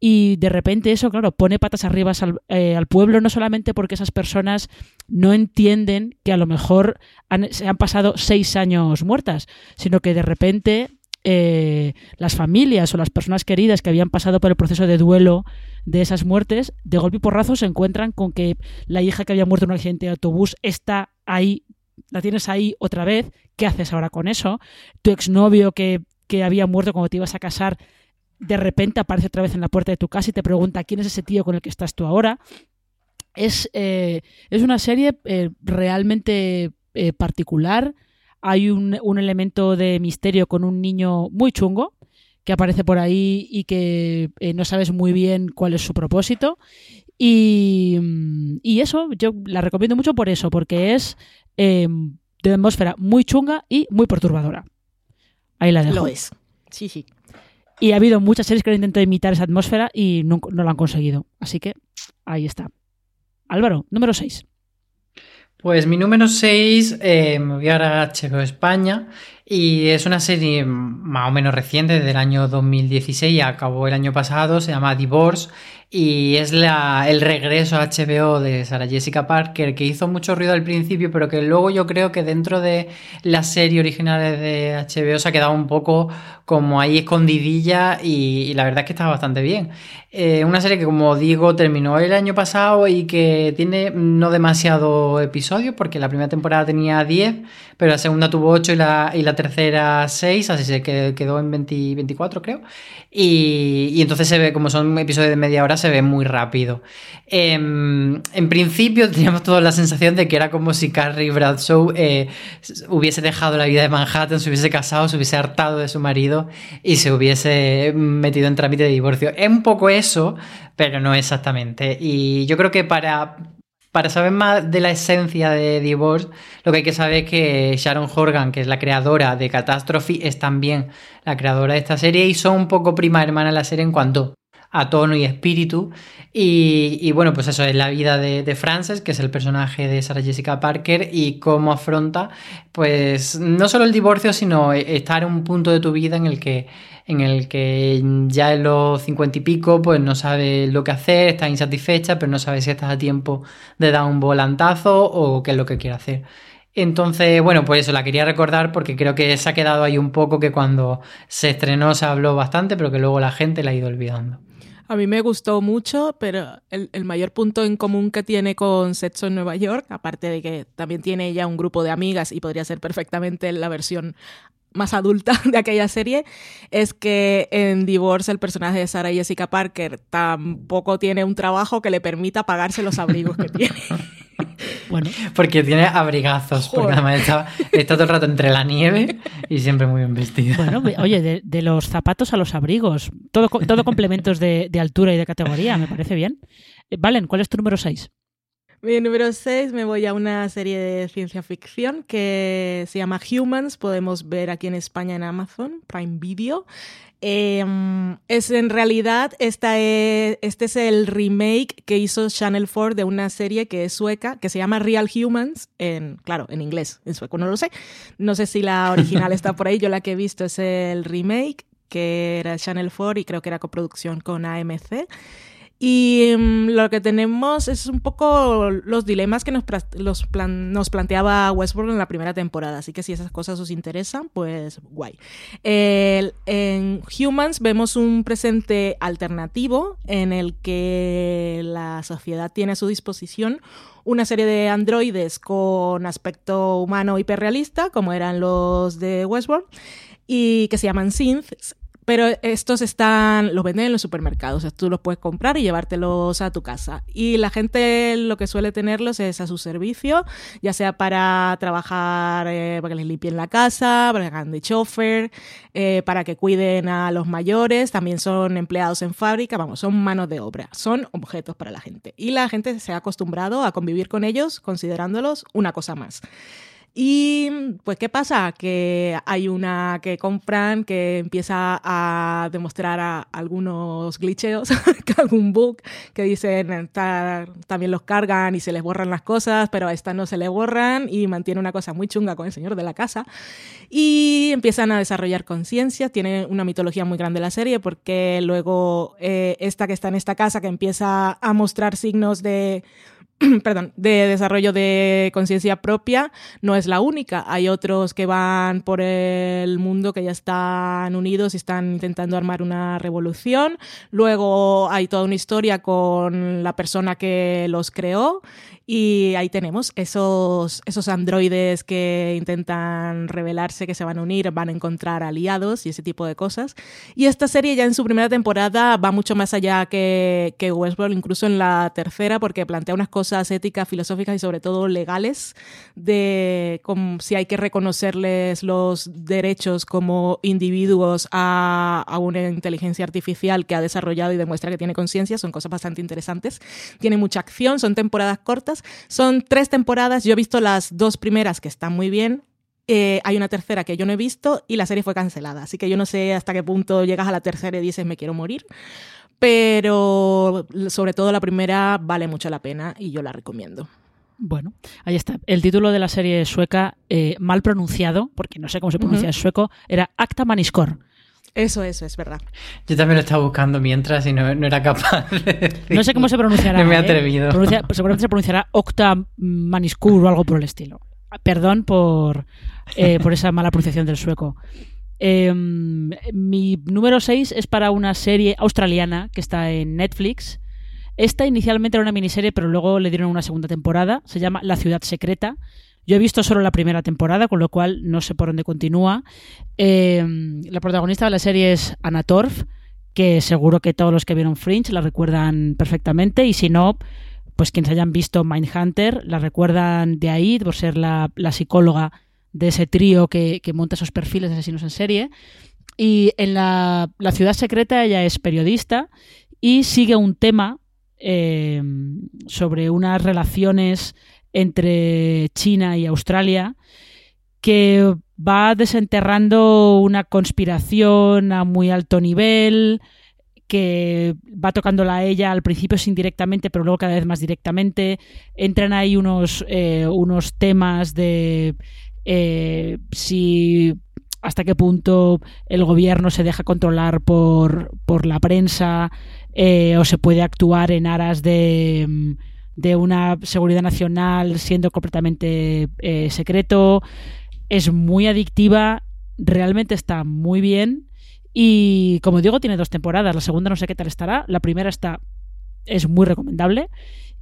y de repente eso, claro, pone patas arriba al, eh, al, pueblo, no solamente porque esas personas no entienden que a lo mejor han, se han pasado seis años muertas, sino que de repente eh, las familias o las personas queridas que habían pasado por el proceso de duelo de esas muertes, de golpe y porrazo se encuentran con que la hija que había muerto en un accidente de autobús está ahí, la tienes ahí otra vez, ¿qué haces ahora con eso? Tu exnovio que, que había muerto cuando te ibas a casar de repente aparece otra vez en la puerta de tu casa y te pregunta quién es ese tío con el que estás tú ahora. Es, eh, es una serie eh, realmente particular. Hay un, un, elemento de misterio con un niño muy chungo que aparece por ahí y que eh, no sabes muy bien cuál es su propósito. Y, y, eso, yo la recomiendo mucho por eso, porque es eh, de atmósfera muy chunga y muy perturbadora. Ahí la dejo. Lo es. Sí, sí. Y ha habido muchas series que han intentado imitar esa atmósfera y no, no lo han conseguido. Así que ahí está. Álvaro, número 6. Pues mi número 6 eh, me voy ahora a HBO España y es una serie más o menos reciente, desde el año 2016, acabó el año pasado, se llama Divorce y es la, el regreso a HBO de Sarah Jessica Parker, que hizo mucho ruido al principio, pero que luego yo creo que dentro de la serie originales de HBO se ha quedado un poco como ahí escondidilla y, la verdad es que está bastante bien. Eh, una serie que, como digo, terminó el año pasado y que tiene no demasiado episodios, porque la primera temporada tenía 10, pero la segunda tuvo 8 y la, y la tercera 6, así se quedó en 24, creo. Y, entonces se ve, como son episodios de media hora, se ve muy rápido. Em, en principio teníamos toda la sensación de que era como si Carrie Bradshaw eh, hubiese dejado la vida de Manhattan, se hubiese casado, se hubiese hartado de su marido y se hubiese metido en trámite de divorcio. Es un poco eso, pero no exactamente. Y yo creo que para para saber más de la esencia de Divorce, lo que hay que saber es que Sharon Horgan, que es la creadora de Catastrophe, es también la creadora de esta serie y son un poco prima hermana la serie en cuanto a tono y espíritu. Y, bueno, pues eso es la vida de, Frances, que es el personaje de Sarah Jessica Parker, y cómo afronta, pues, no solo el divorcio, sino estar en un punto de tu vida en el que, en el que ya en los cincuenta y pico, pues no sabes lo que hacer, estás insatisfecha, pero no sabes si estás a tiempo de dar un volantazo o qué es lo que quiere hacer. Entonces, bueno, pues eso la quería recordar porque creo que se ha quedado ahí un poco que cuando se estrenó se habló bastante, pero que luego la gente la ha ido olvidando. A mí me gustó mucho, pero el, mayor punto en común que tiene con Sexo en Nueva York, aparte de que también tiene ella un grupo de amigas y podría ser perfectamente la versión más adulta de aquella serie, es que en Divorce el personaje de Sarah Jessica Parker tampoco tiene un trabajo que le permita pagarse los abrigos que tiene. Bueno. Porque tiene abrigazos, porque además está, todo el rato entre la nieve y siempre muy bien vestido. Bueno, oye, de, los zapatos a los abrigos, todo, todo complementos de, altura y de categoría, me parece bien. Eh, Valen, ¿cuál es tu número 6? Mi número 6 me voy a una serie de ciencia ficción que se llama Humans, podemos ver aquí en España en Amazon, Prime Video. Em, es en realidad, esta este es el remake que hizo Channel 4 de una serie que es sueca, que se llama Real Humans, en, claro, en inglés, en sueco no lo sé. No sé si la original está por ahí, yo la que he visto es el remake, que era Channel 4 y creo que era coproducción con AMC. Y mm, lo que tenemos es un poco los dilemas que nos, los nos planteaba Westworld en la primera temporada. Así que si esas cosas os interesan, pues guay. en Humans vemos un presente alternativo en el que la sociedad tiene a su disposición una serie de androides con aspecto humano hiperrealista, como eran los de Westworld, y que se llaman synths, pero estos están, los venden en los supermercados, o sea, tú los puedes comprar y llevártelos a tu casa. Y la gente lo que suele tenerlos es a su servicio, ya sea para trabajar, eh, para que les limpien la casa, para que hagan de chofer, eh, para que cuiden a los mayores, también son empleados en fábrica, vamos, son manos de obra, son objetos para la gente. Y la gente se ha acostumbrado a convivir con ellos considerándolos una cosa más. Y pues, ¿qué pasa? Que hay una que compran que empieza a demostrar a algunos glitcheos, algún bug, que dicen también los cargan y se les borran las cosas, pero a esta no se le borran y mantiene una cosa muy chunga con el señor de la casa. Y empiezan a desarrollar conciencia, tiene una mitología muy grande la serie porque luego eh, esta que está en esta casa que empieza a mostrar signos de perdón, de desarrollo de conciencia propia no es la única. Hay otros que van por el mundo que ya están unidos y están intentando armar una revolución. Luego hay toda una historia con la persona que los creó y ahí tenemos esos, esos androides que intentan revelarse, que se van a unir, van a encontrar aliados y ese tipo de cosas. Y esta serie ya en su primera temporada va mucho más allá que, que Westworld, incluso en la tercera, porque plantea unas cosas éticas, filosóficas y sobre todo legales de si hay que reconocerles los derechos como individuos a, a una inteligencia artificial que ha desarrollado y demuestra que tiene conciencia. Son cosas bastante interesantes. Tiene mucha acción, son temporadas cortas son tres temporadas, yo he visto las dos primeras que están muy bien. Eh, hay una tercera que yo no he visto y la serie fue cancelada. Así que yo no sé hasta qué punto llegas a la tercera y dices me quiero morir. Pero sobre todo la primera vale mucho la pena y yo la recomiendo. Bueno, ahí está. El título de la serie sueca, eh, mal pronunciado, porque no sé cómo se pronuncia en sueco, era Acta Maniskor. Eso, eso, es verdad. Yo también lo estaba buscando mientras y no, no era capaz de. No sé cómo se pronunciará. No me he ¿eh? atrevido. Pronuncia- seguramente se pronunciará Octa Maniskur o algo por el estilo. Perdón por, eh, por esa mala pronunciación del sueco. Eh, mi número 6 es para una serie australiana que está en Netflix. Esta inicialmente era una miniserie, pero luego le dieron una segunda temporada. Se llama La ciudad secreta. Yo he visto solo la primera temporada, con lo cual no sé por dónde continúa. Eh, la protagonista de la serie es Anna Torf, que seguro que todos los que vieron Fringe la recuerdan perfectamente. Y si no, pues quienes hayan visto Mindhunter la recuerdan de ahí, por ser la, psicóloga de ese trío que, que monta esos perfiles de asesinos en serie. Y en la, la ciudad secreta ella es periodista y sigue un tema eh, sobre unas relaciones entre China y Australia que va desenterrando una conspiración a muy alto nivel que va tocándola a ella al principio es indirectamente, pero luego cada vez más directamente. Entran ahí unos, eh, unos temas de eh, si hasta qué punto el gobierno se deja controlar por, por la prensa eh, o se puede actuar en aras de, mm, de una seguridad nacional siendo completamente eh, secreto. Es muy adictiva, realmente está muy bien y como digo tiene dos temporadas. La segunda no sé qué tal estará, la primera está es muy recomendable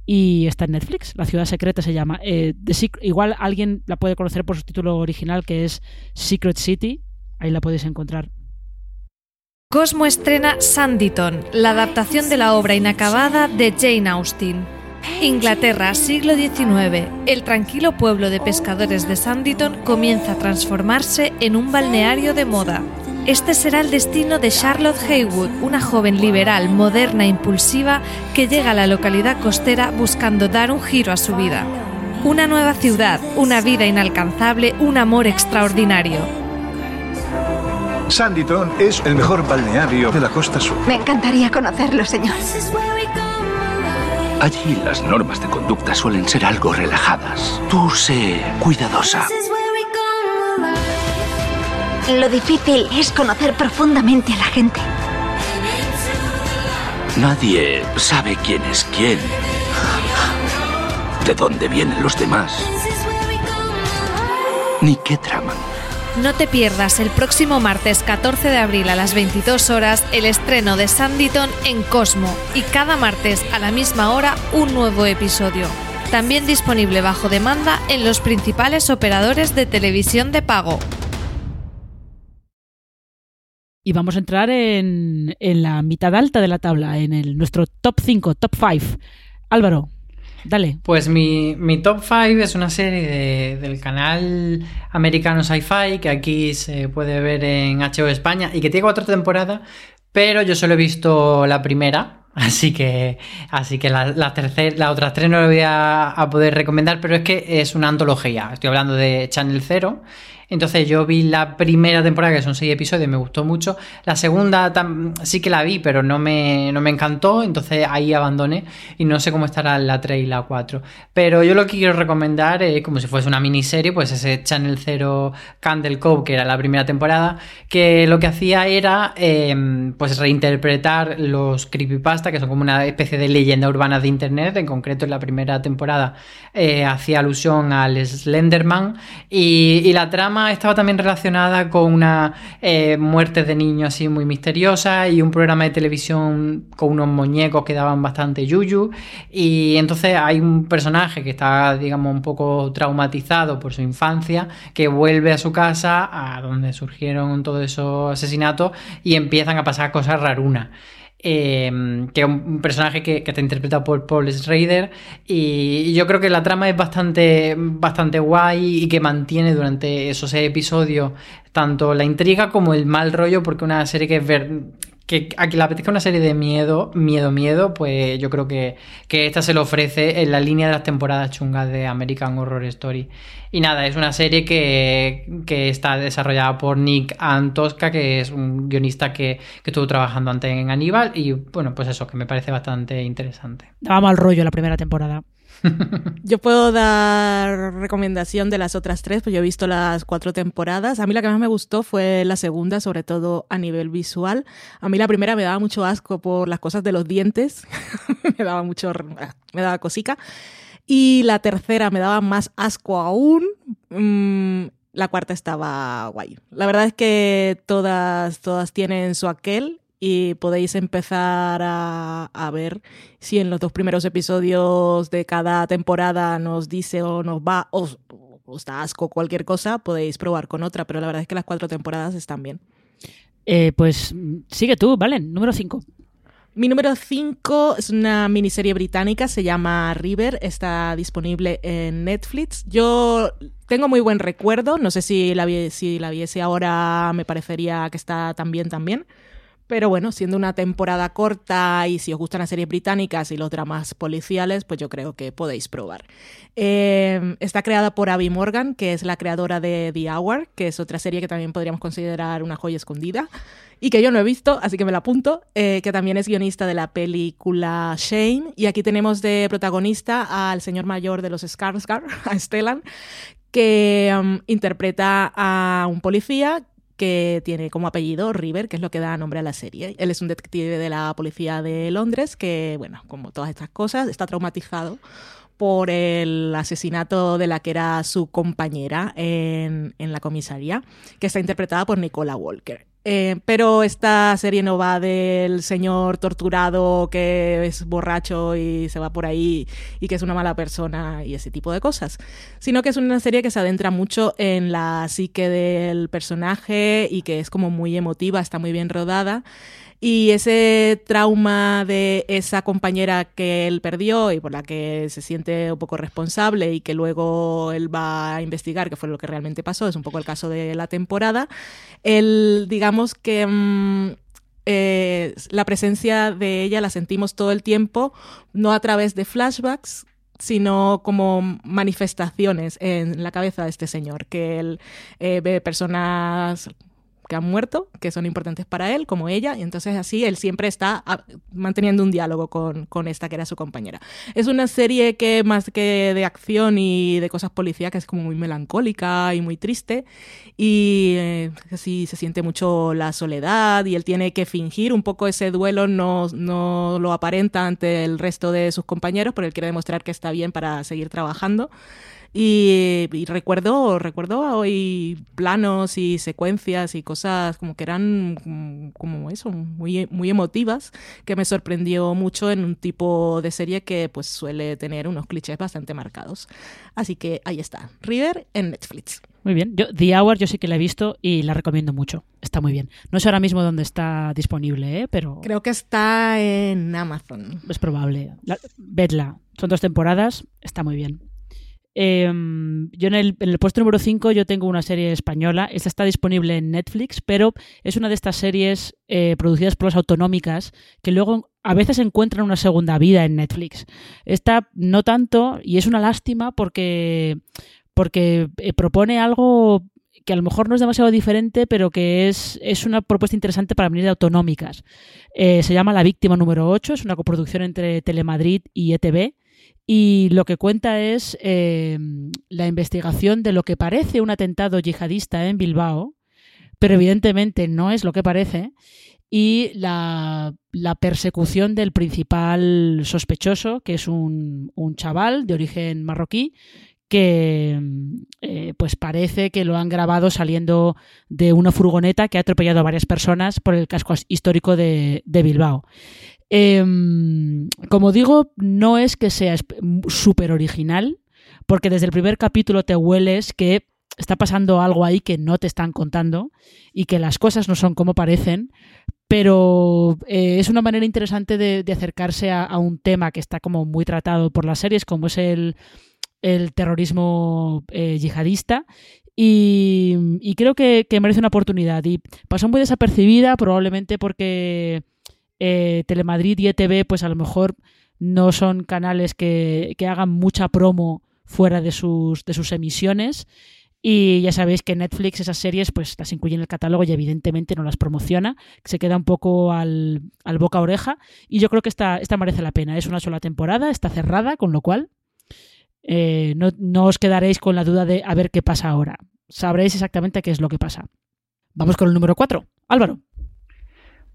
y está en Netflix. La ciudad secreta se llama. Eh, igual alguien la puede conocer por su título original que es Secret City. Ahí la podéis encontrar. Cosmo estrena Sanditon, la adaptación de la obra inacabada de Jane Austen. Inglaterra, siglo XIX. El tranquilo pueblo de pescadores de Sanditon comienza a transformarse en un balneario de moda. Este será el destino de Charlotte Haywood, una joven liberal, moderna e impulsiva que llega a la localidad costera buscando dar un giro a su vida. Una nueva ciudad, una vida inalcanzable, un amor extraordinario. Sanditon es el mejor balneario de la costa sur. Me encantaría conocerlo, señor. Allí las normas de conducta suelen ser algo relajadas. Tú sé cuidadosa. Lo difícil es conocer profundamente a la gente. Nadie sabe quién es quién. De dónde vienen los demás. Ni qué traman. No te pierdas el próximo martes 14 de abril a las 22 horas el estreno de Sanditon en Cosmo y cada martes a la misma hora un nuevo episodio. También disponible bajo demanda en los principales operadores de televisión de pago. Y vamos a entrar en, en la mitad alta de la tabla, en el, nuestro top 5, top 5. Álvaro, Pues mi, mi top 5 es una serie de- del canal americano Sci-Fi que aquí se puede ver en HBO España y que tiene cuatro temporadas, pero yo solo he visto la primera. Así que, así que la tercer- las otras tres no las voy a, a poder recomendar, pero es que es una antología. Estoy hablando de Channel Zero. Entonces yo vi la primera temporada, que son seis episodios, me gustó mucho. La segunda sí que la vi, pero no me, no me encantó, entonces ahí abandoné y no sé cómo estará la 3 y la 4. Pero yo lo que quiero recomendar como si fuese una miniserie, pues ese Channel Zero Candle Cove, que era la primera temporada, que lo que hacía era eh, pues reinterpretar los creepypasta, que son como una especie de leyenda urbana de internet, en concreto en la primera temporada eh, hacía alusión al Slenderman y, y la trama estaba también relacionada con una eh, muerte de niño así muy misteriosa y un programa de televisión con unos muñecos que daban bastante yuyu. Y entonces hay un personaje que está digamos un poco traumatizado por su infancia que vuelve a su casa a donde surgieron todos esos asesinatos y empiezan a pasar cosas rarunas eh, que es un personaje que, que está interpretado por Paul Schrader y yo creo que la trama es bastante, bastante guay y que mantiene durante esos episodios tanto la intriga como el mal rollo porque una serie que es ver que a quien le apetezca una serie de miedo, miedo, miedo, pues yo creo que, que esta se lo ofrece en la línea de las temporadas chungas de American Horror Story. Y nada, es una serie que, que está desarrollada por Nick Antosca, que es un guionista que, que estuvo trabajando antes en Aníbal. Y bueno, pues eso, que me parece bastante interesante. Daba mal rollo la primera temporada. Yo puedo dar recomendación de las otras tres, pues yo he visto las cuatro temporadas. A mí la que más me gustó fue la segunda, sobre todo a nivel visual. A mí la primera me daba mucho asco por las cosas de los dientes, me daba mucho, me daba cosica. Y la tercera me daba más asco aún. Mm, la cuarta estaba guay. La verdad es que todas, todas tienen su aquel y podéis empezar a, a, ver si en los dos primeros episodios de cada temporada nos dice o nos va o os da asco cualquier cosa, podéis probar con otra, pero la verdad es que las cuatro temporadas están bien. Eh, pues sigue tú, ¿vale? Número 5. Mi número 5 es una miniserie británica, se llama River, está disponible en Netflix. Yo tengo muy buen recuerdo, no sé si la, si la viese ahora me parecería que está también también. Pero bueno, siendo una temporada corta y si os gustan las series británicas y los dramas policiales, pues yo creo que podéis probar. Eh, está creada por Abby Morgan, que es la creadora de The Hour, que es otra serie que también podríamos considerar una joya escondida y que yo no he visto, así que me la apunto, eh, que también es guionista de la película Shane. Y aquí tenemos de protagonista al señor mayor de los Skarsgård, a Stellan, que um, interpreta a un policía que tiene como apellido River, que es lo que da nombre a la serie. Él es un detective de la policía de Londres que, bueno, como todas estas cosas, está traumatizado por el asesinato de la que era su compañera en, en la comisaría, que está interpretada por Nicola Walker. Eh, pero esta serie no va del señor torturado que es borracho y se va por ahí y que es una mala persona y ese tipo de cosas, sino que es una serie que se adentra mucho en la psique del personaje y que es como muy emotiva, está muy bien rodada y ese trauma de esa compañera que él perdió y por la que se siente un poco responsable y que luego él va a investigar qué fue lo que realmente pasó, es un poco el caso de la temporada, él digamos que... Mm, eh, la presencia de ella la sentimos todo el tiempo, no a través de flashbacks, sino como manifestaciones en la cabeza de este señor, que él eh, ve personas que han muerto, que son importantes para él, como ella, y entonces así él siempre está ah, manteniendo un diálogo con, con, esta que era su compañera. Es una serie que más que de acción y de cosas policíacas es como muy melancólica y muy triste, y eh, así se siente mucho la soledad, y él tiene que fingir un poco ese duelo, no, no lo aparenta ante el resto de sus compañeros, pero él quiere demostrar que está bien para seguir trabajando. Y, recuerdo, recuerdo hoy planos y secuencias y cosas como que eran como eso, muy, muy emotivas, que me sorprendió mucho en un tipo de serie que pues suele tener unos clichés bastante marcados. Así que ahí está, River en Netflix. Muy bien. Yo, The Hour yo sí que la he visto y la recomiendo mucho. Está muy bien. No sé ahora mismo dónde está disponible, ¿eh? pero... Creo que está en Amazon. Es probable. vedla. Son dos temporadas. Está muy bien. Em, yo en el, puesto número 5 yo tengo una serie española, esta está disponible en Netflix, pero es una de estas series eh, producidas por las autonómicas que luego a veces encuentran una segunda vida en Netflix. Esta no tanto y es una lástima porque, porque eh, propone algo que a lo mejor no es demasiado diferente, pero que es, es una propuesta interesante para venir de autonómicas. Eh, se llama La Víctima número 8, es una coproducción entre Telemadrid y ETV y lo que cuenta es eh, la investigación de lo que parece un atentado yihadista en Bilbao, pero evidentemente no es lo que parece, y la, persecución del principal sospechoso, que es un, chaval de origen marroquí, que eh, pues parece que lo han grabado saliendo de una furgoneta que ha atropellado a varias personas por el casco histórico de, de Bilbao. Em, como digo, no es que sea súper original, porque desde el primer capítulo te hueles que está pasando algo ahí que no te están contando y que las cosas no son como parecen, pero eh, es una manera interesante de, acercarse a, un tema que está como muy tratado por las series, como es el, terrorismo eh, yihadista. Y, creo que, que merece una oportunidad. Y pasó muy desapercibida, probablemente porque eh, Telemadrid y ETV, pues a lo mejor no son canales que, hagan mucha promo fuera de sus, de sus emisiones. Y ya sabéis que Netflix esas series pues las incluye en el catálogo y evidentemente no las promociona, se queda un poco al, boca oreja y yo creo que esta, esta merece la pena. Es una sola temporada, está cerrada, con lo cual eh, no, no os quedaréis con la duda de a ver qué pasa ahora. Sabréis exactamente qué es lo que pasa. Vamos con el número 4. Álvaro.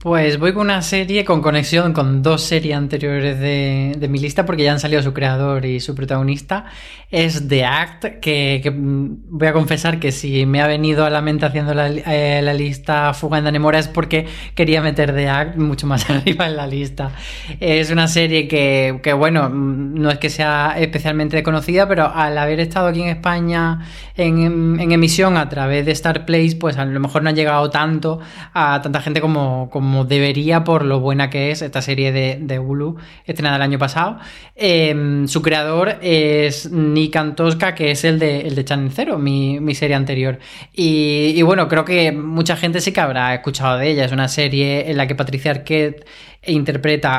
Pues voy con una serie con conexión con dos series anteriores de, de mi lista porque ya han salido su creador y su protagonista. Es The Act, que, voy a confesar que si me ha venido a la mente haciendo la, eh, la lista Fuga en Danemora es porque quería meter The Act mucho más arriba en la lista. Es una serie que, que, bueno, no es que sea especialmente conocida, pero al haber estado aquí en España en, emisión a través de Star Place, pues a lo mejor no ha llegado tanto a tanta gente como como debería por lo buena que es esta serie de, de Hulu estrenada el año pasado. Eh, su creador es Nick Antosca, que es el de, el de Channel Zero, mi, mi serie anterior. Y, y, bueno, creo que mucha gente sí que habrá escuchado de ella. Es una serie en la que Patricia Arquette interpreta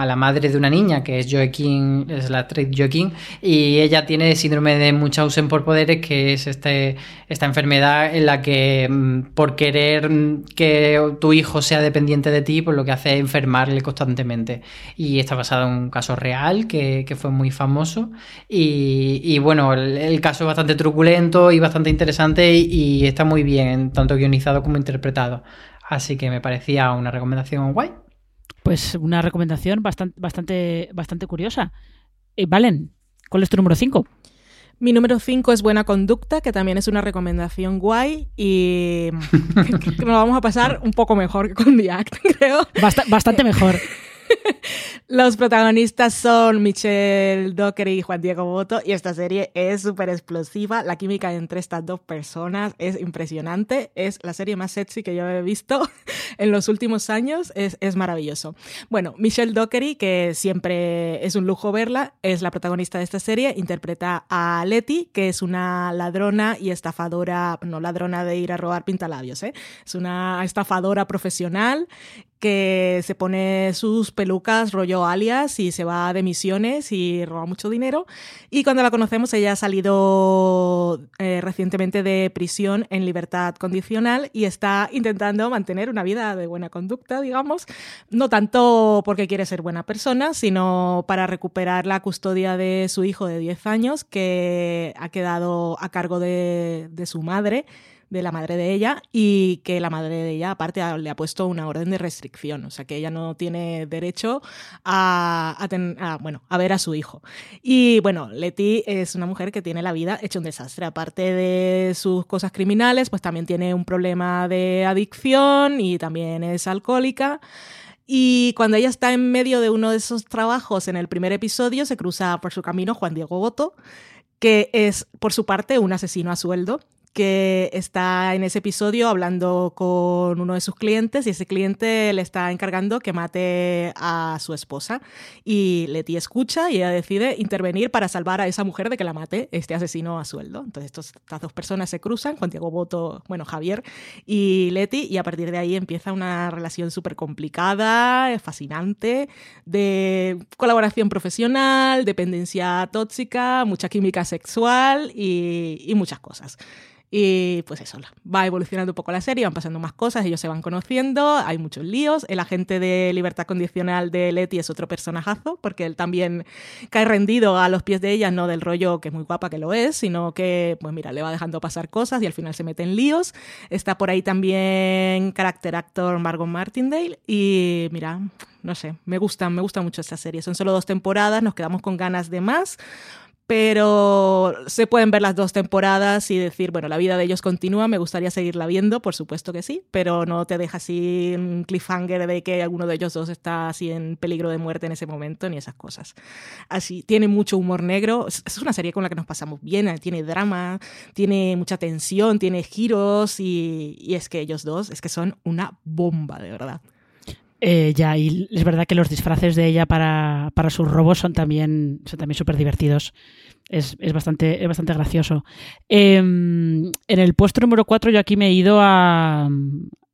a, la madre de una niña, que es Joaquín, es la actriz Joaquín, y ella tiene síndrome de Munchausen por poderes, que es este, esta enfermedad en la que mm, por querer mm, que tu hijo sea dependiente de ti, pues lo que hace es enfermarle constantemente. Y está basado en un caso real que, fue muy famoso. Y, bueno, el, el, caso es bastante truculento y bastante interesante y, y está muy bien, tanto guionizado como interpretado. Así que me parecía una recomendación guay. Pues una recomendación bastante, bastante, bastante curiosa. Eh, Valen, ¿cuál es tu número 5? Mi número 5 es Buena Conducta, que también es una recomendación guay y que nos vamos a pasar un poco mejor que con The Act, creo. Bast bastante mejor. Los protagonistas son Michelle Dockery y Juan Diego Boto y esta serie es súper explosiva. La química entre estas dos personas es impresionante. Es la serie más sexy que yo he visto en los últimos años. Es, es maravilloso. Bueno, Michelle Dockery, que siempre es un lujo verla, es la protagonista de esta serie. Interpreta a Letty, que es una ladrona y estafadora, no ladrona de ir a robar pintalabios, ¿eh? es una estafadora profesional que se pone sus pelucas rollo alias y se va de misiones y roba mucho dinero. Y cuando la conocemos, ella ha salido eh, recientemente de prisión en libertad condicional y está intentando mantener una vida de buena conducta, digamos. No tanto porque quiere ser buena persona, sino para recuperar la custodia de su hijo de 10 años que ha quedado a cargo de, de su madre de la madre de ella y que la madre de ella aparte le ha puesto una orden de restricción, o sea que ella no tiene derecho a, a, bueno, a ver a su hijo. Y bueno, Leti es una mujer que tiene la vida hecha un desastre, aparte de sus cosas criminales, pues también tiene un problema de adicción y también es alcohólica. Y cuando ella está en medio de uno de esos trabajos en el primer episodio, se cruza por su camino Juan Diego Goto, que es, por su parte, un asesino a sueldo que está en ese episodio hablando con uno de sus clientes y ese cliente le está encargando que mate a su esposa. Y Leti escucha y ella decide intervenir para salvar a esa mujer de que la mate este asesino a sueldo. Entonces estas dos personas se cruzan, Juan Diego Boto, bueno, Javier y Leti, y a partir de ahí empieza una relación súper complicada, fascinante, de colaboración profesional, dependencia tóxica, mucha química sexual y muchas cosas. Y pues eso, va evolucionando un poco la serie, van pasando más cosas, ellos se van conociendo, hay muchos líos. El agente de libertad condicional de Letty es otro personajazo, porque él también cae rendido a los pies de ella, no del rollo que es muy guapa que lo es, sino que, pues mira, le va dejando pasar cosas y al final se mete en líos. Está por ahí también character actor Margot Martindale y mira, no sé, me gusta, me gusta mucho esta serie. Son solo dos temporadas, nos quedamos con ganas de más pero se pueden ver las dos temporadas y decir, bueno, la vida de ellos continúa, me gustaría seguirla viendo, por supuesto que sí, pero no te deja así un cliffhanger de que alguno de ellos dos está así en peligro de muerte en ese momento, ni esas cosas. Así, tiene mucho humor negro, es una serie con la que nos pasamos bien, tiene drama, tiene mucha tensión, tiene giros y, y es que ellos dos es que son una bomba, de verdad. Eh, ya, y es verdad que los disfraces de ella para, para sus robos son también son también súper divertidos. Es, es, bastante, es bastante gracioso. Eh, en el puesto número 4 yo aquí me he ido a,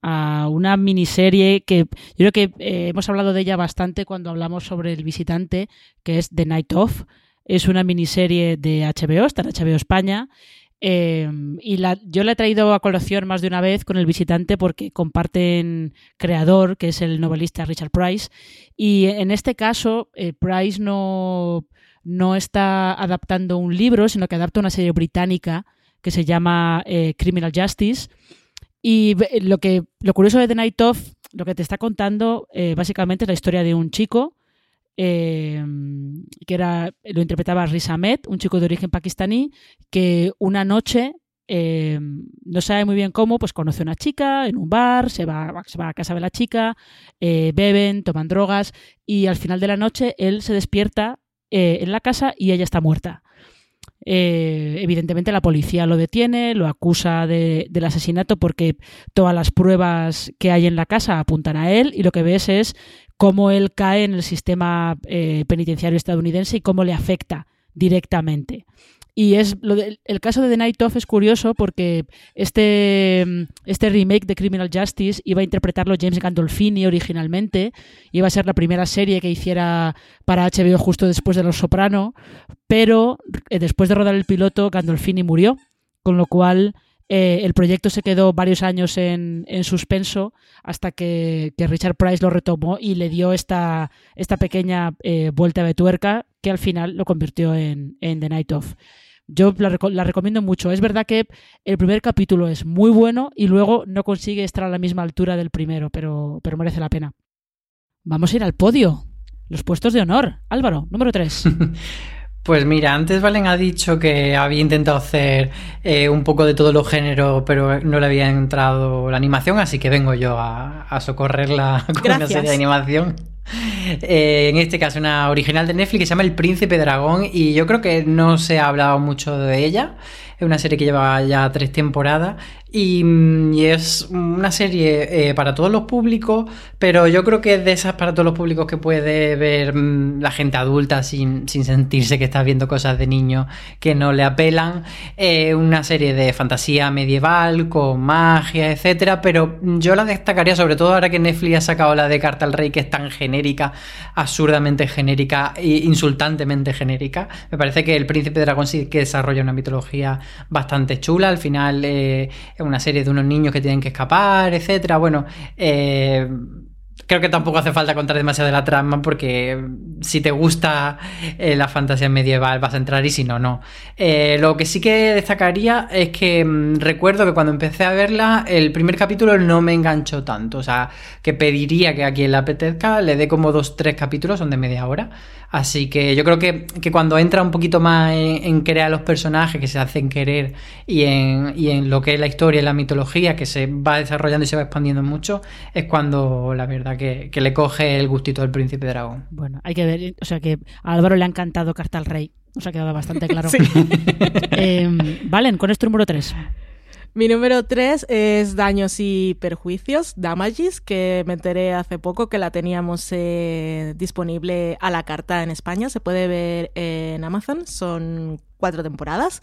a una miniserie que yo creo que eh, hemos hablado de ella bastante cuando hablamos sobre el visitante, que es The Night Of. Es una miniserie de HBO, está en HBO España. Eh, y la, yo la he traído a colación más de una vez con el visitante porque comparten creador, que es el novelista Richard Price. Y en este caso, eh, Price no, no está adaptando un libro, sino que adapta una serie británica que se llama eh, Criminal Justice. Y lo, que, lo curioso de The Night Of, lo que te está contando eh, básicamente es la historia de un chico eh, que era, lo interpretaba Riz Ahmed, un chico de origen pakistaní, que una noche eh, no sabe muy bien cómo, pues conoce a una chica en un bar, se va, se va a casa de la chica, eh, beben, toman drogas y al final de la noche él se despierta eh, en la casa y ella está muerta. Evidentemente la policía lo detiene, lo acusa de, del asesinato porque todas las pruebas que hay en la casa apuntan a él y lo que ves es cómo él cae en el sistema penitenciario estadounidense y cómo le afecta directamente. Y es lo el caso de The Night Of es curioso porque este, este remake de Criminal Justice iba a interpretarlo James Gandolfini originalmente, iba a ser la primera serie que hiciera para HBO justo después de Los Soprano, pero eh, después de rodar el piloto Gandolfini murió, con lo cual eh, el proyecto se quedó varios años en, en suspenso hasta que, que, Richard Price lo retomó y le dio esta, esta pequeña eh, vuelta de tuerca que al final lo convirtió en, en The Night Of. Yo la, recomiendo mucho. Es verdad que el primer capítulo es muy bueno y luego no consigue estar a la misma altura del primero, pero, pero merece la pena. Vamos a ir al podio. Los puestos de honor. Álvaro, número 3. Pues mira, antes Valen ha dicho que había intentado hacer eh, un poco de todos los géneros, pero no le había entrado la animación, así que vengo yo a, a socorrerla con Gracias. una serie de animación. Eh, en este caso, una original de Netflix que se llama El Príncipe Dragón y yo creo que no se ha hablado mucho de ella. Es una serie que lleva ya tres temporadas y, mm, y es una serie eh, para todos los públicos, pero yo creo que es de esas para todos los públicos que puede ver mm, la gente adulta sin, sin, sentirse que está viendo cosas de niños que no le apelan. Eh, una serie de fantasía medieval con magia, etcétera, pero yo la destacaría sobre todo ahora que Netflix ha sacado la de Carta al Rey, que es tan genérica, absurdamente genérica e insultantemente genérica. Me parece que el Príncipe Dragón sí que desarrolla una mitología bastante chula. Al final eh, una serie de unos niños que tienen que escapar, etcétera. Bueno, eh, creo que tampoco hace falta contar demasiado de la trama porque si te gusta eh, la fantasía medieval vas a entrar y si no, no. Eh, lo que sí que destacaría es que mmm, recuerdo que cuando empecé a verla el primer capítulo no me enganchó tanto, o sea, que pediría que a quien la apetezca le dé como dos, tres capítulos, son de media hora. Así que yo creo que, que cuando entra un poquito más en, en, crear los personajes que se hacen querer y en, y en lo que es la historia y la mitología que se va desarrollando y se va expandiendo mucho, es cuando la verdad que, que le coge el gustito del príncipe dragón. Bueno, hay que ver, o sea que a Álvaro le ha encantado Carta al Rey. Nos ha quedado bastante claro. Sí. eh, Valen, ¿cuál es tu número 3? Mi número 3 es Daños y Perjuicios, Damages, que me enteré hace poco que la teníamos eh, disponible a la carta en España. Se puede ver en Amazon, son cuatro temporadas.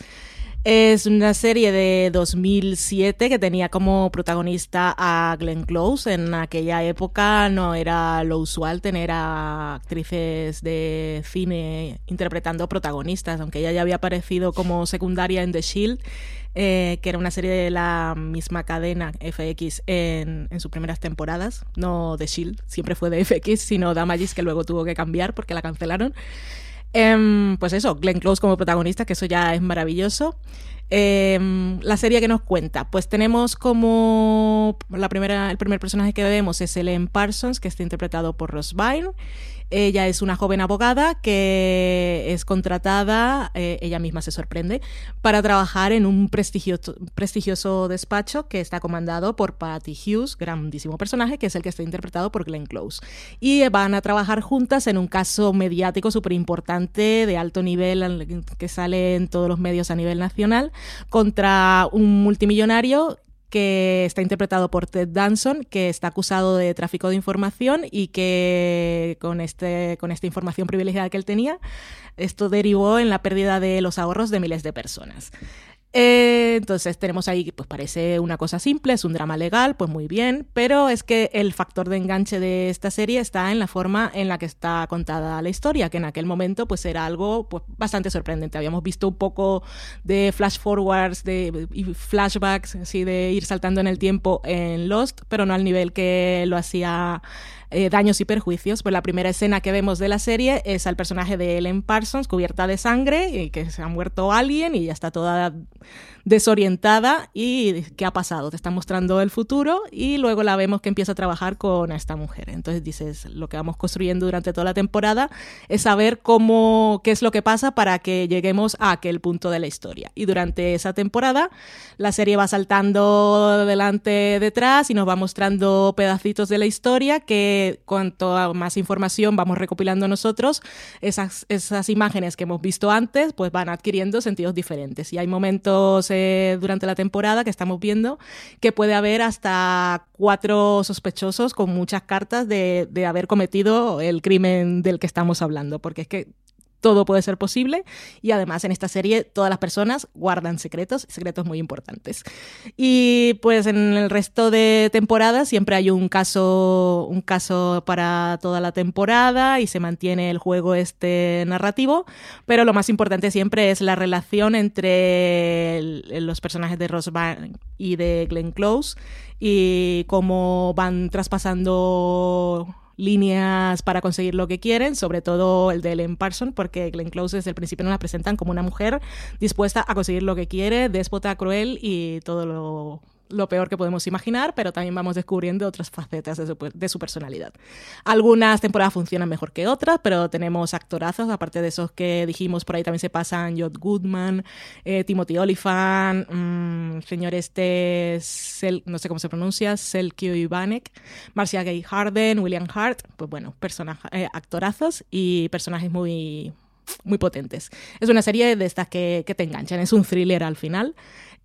Es una serie de 2007 que tenía como protagonista a Glenn Close. En aquella época no era lo usual tener a actrices de cine interpretando protagonistas, aunque ella ya había aparecido como secundaria en The Shield eh, que era una serie de la misma cadena FX en, sus primeras temporadas, no de Shield, siempre fue de FX, sino Damages que luego tuvo que cambiar porque la cancelaron. Eh, pues eso, Glenn Close como protagonista, que eso ya es maravilloso. Eh, la serie que nos cuenta, pues tenemos como la primera, el primer personaje que vemos es Ellen Parsons, que está interpretado por Ross Byrne. Ella es una joven abogada que es contratada, eh, ella misma se sorprende, para trabajar en un prestigioso, prestigioso despacho que está comandado por Patty Hughes, grandísimo personaje, que es el que está interpretado por Glenn Close. Y van a trabajar juntas en un caso mediático súper importante, de alto nivel, que sale en todos los medios a nivel nacional, contra un multimillonario que está interpretado por Ted Danson, que está acusado de tráfico de información y que con, este, con esta información privilegiada que él tenía, esto derivó en la pérdida de los ahorros de miles de personas. Eh, entonces tenemos ahí, pues parece una cosa simple, es un drama legal, pues muy bien, pero es que el factor de enganche de esta serie está en la forma en la que está contada la historia, que en aquel momento pues era algo pues, bastante sorprendente. Habíamos visto un poco de flash forwards de, flashbacks, así de ir saltando en el tiempo en Lost, pero no al nivel que lo hacía eh, daños y perjuicios. Pues la primera escena que vemos de la serie es al personaje de Ellen Parsons cubierta de sangre y que se ha muerto alguien y ya está toda desorientada y qué ha pasado. Te está mostrando el futuro y luego la vemos que empieza a trabajar con esta mujer. Entonces dices, lo que vamos construyendo durante toda la temporada es saber cómo, qué es lo que pasa para que lleguemos a aquel punto de la historia. Y durante esa temporada la serie va saltando delante, detrás y nos va mostrando pedacitos de la historia que cuanto más información vamos recopilando nosotros, esas, esas imágenes que hemos visto antes pues van adquiriendo sentidos diferentes. Y hay momentos eh, durante la temporada que estamos viendo que puede haber hasta cuatro sospechosos con muchas cartas de, de haber cometido el crimen del que estamos hablando, porque es que todo puede ser posible y además en esta serie todas las personas guardan secretos, secretos muy importantes. Y pues en el resto de temporadas siempre hay un caso, un caso para toda la temporada y se mantiene el juego este narrativo, pero lo más importante siempre es la relación entre los personajes de Ross y de Glenn Close y cómo van traspasando líneas para conseguir lo que quieren, sobre todo el de Ellen Parson, porque Glenn Close desde el principio nos la presentan como una mujer dispuesta a conseguir lo que quiere, déspota, cruel y todo lo lo peor que podemos imaginar, pero también vamos descubriendo otras facetas de su, personalidad. Algunas temporadas funcionan mejor que otras, pero tenemos actorazos, aparte de esos que dijimos, por ahí también se pasan Jod Goodman, eh, Timothy Olyphant, mm, señor este, no sé cómo se pronuncia, Selkio Ivanek, Marcia Gay Harden, William Hart, pues bueno, eh, actorazos y personajes muy muy potentes. Es una serie de estas que te enganchan, es un thriller al final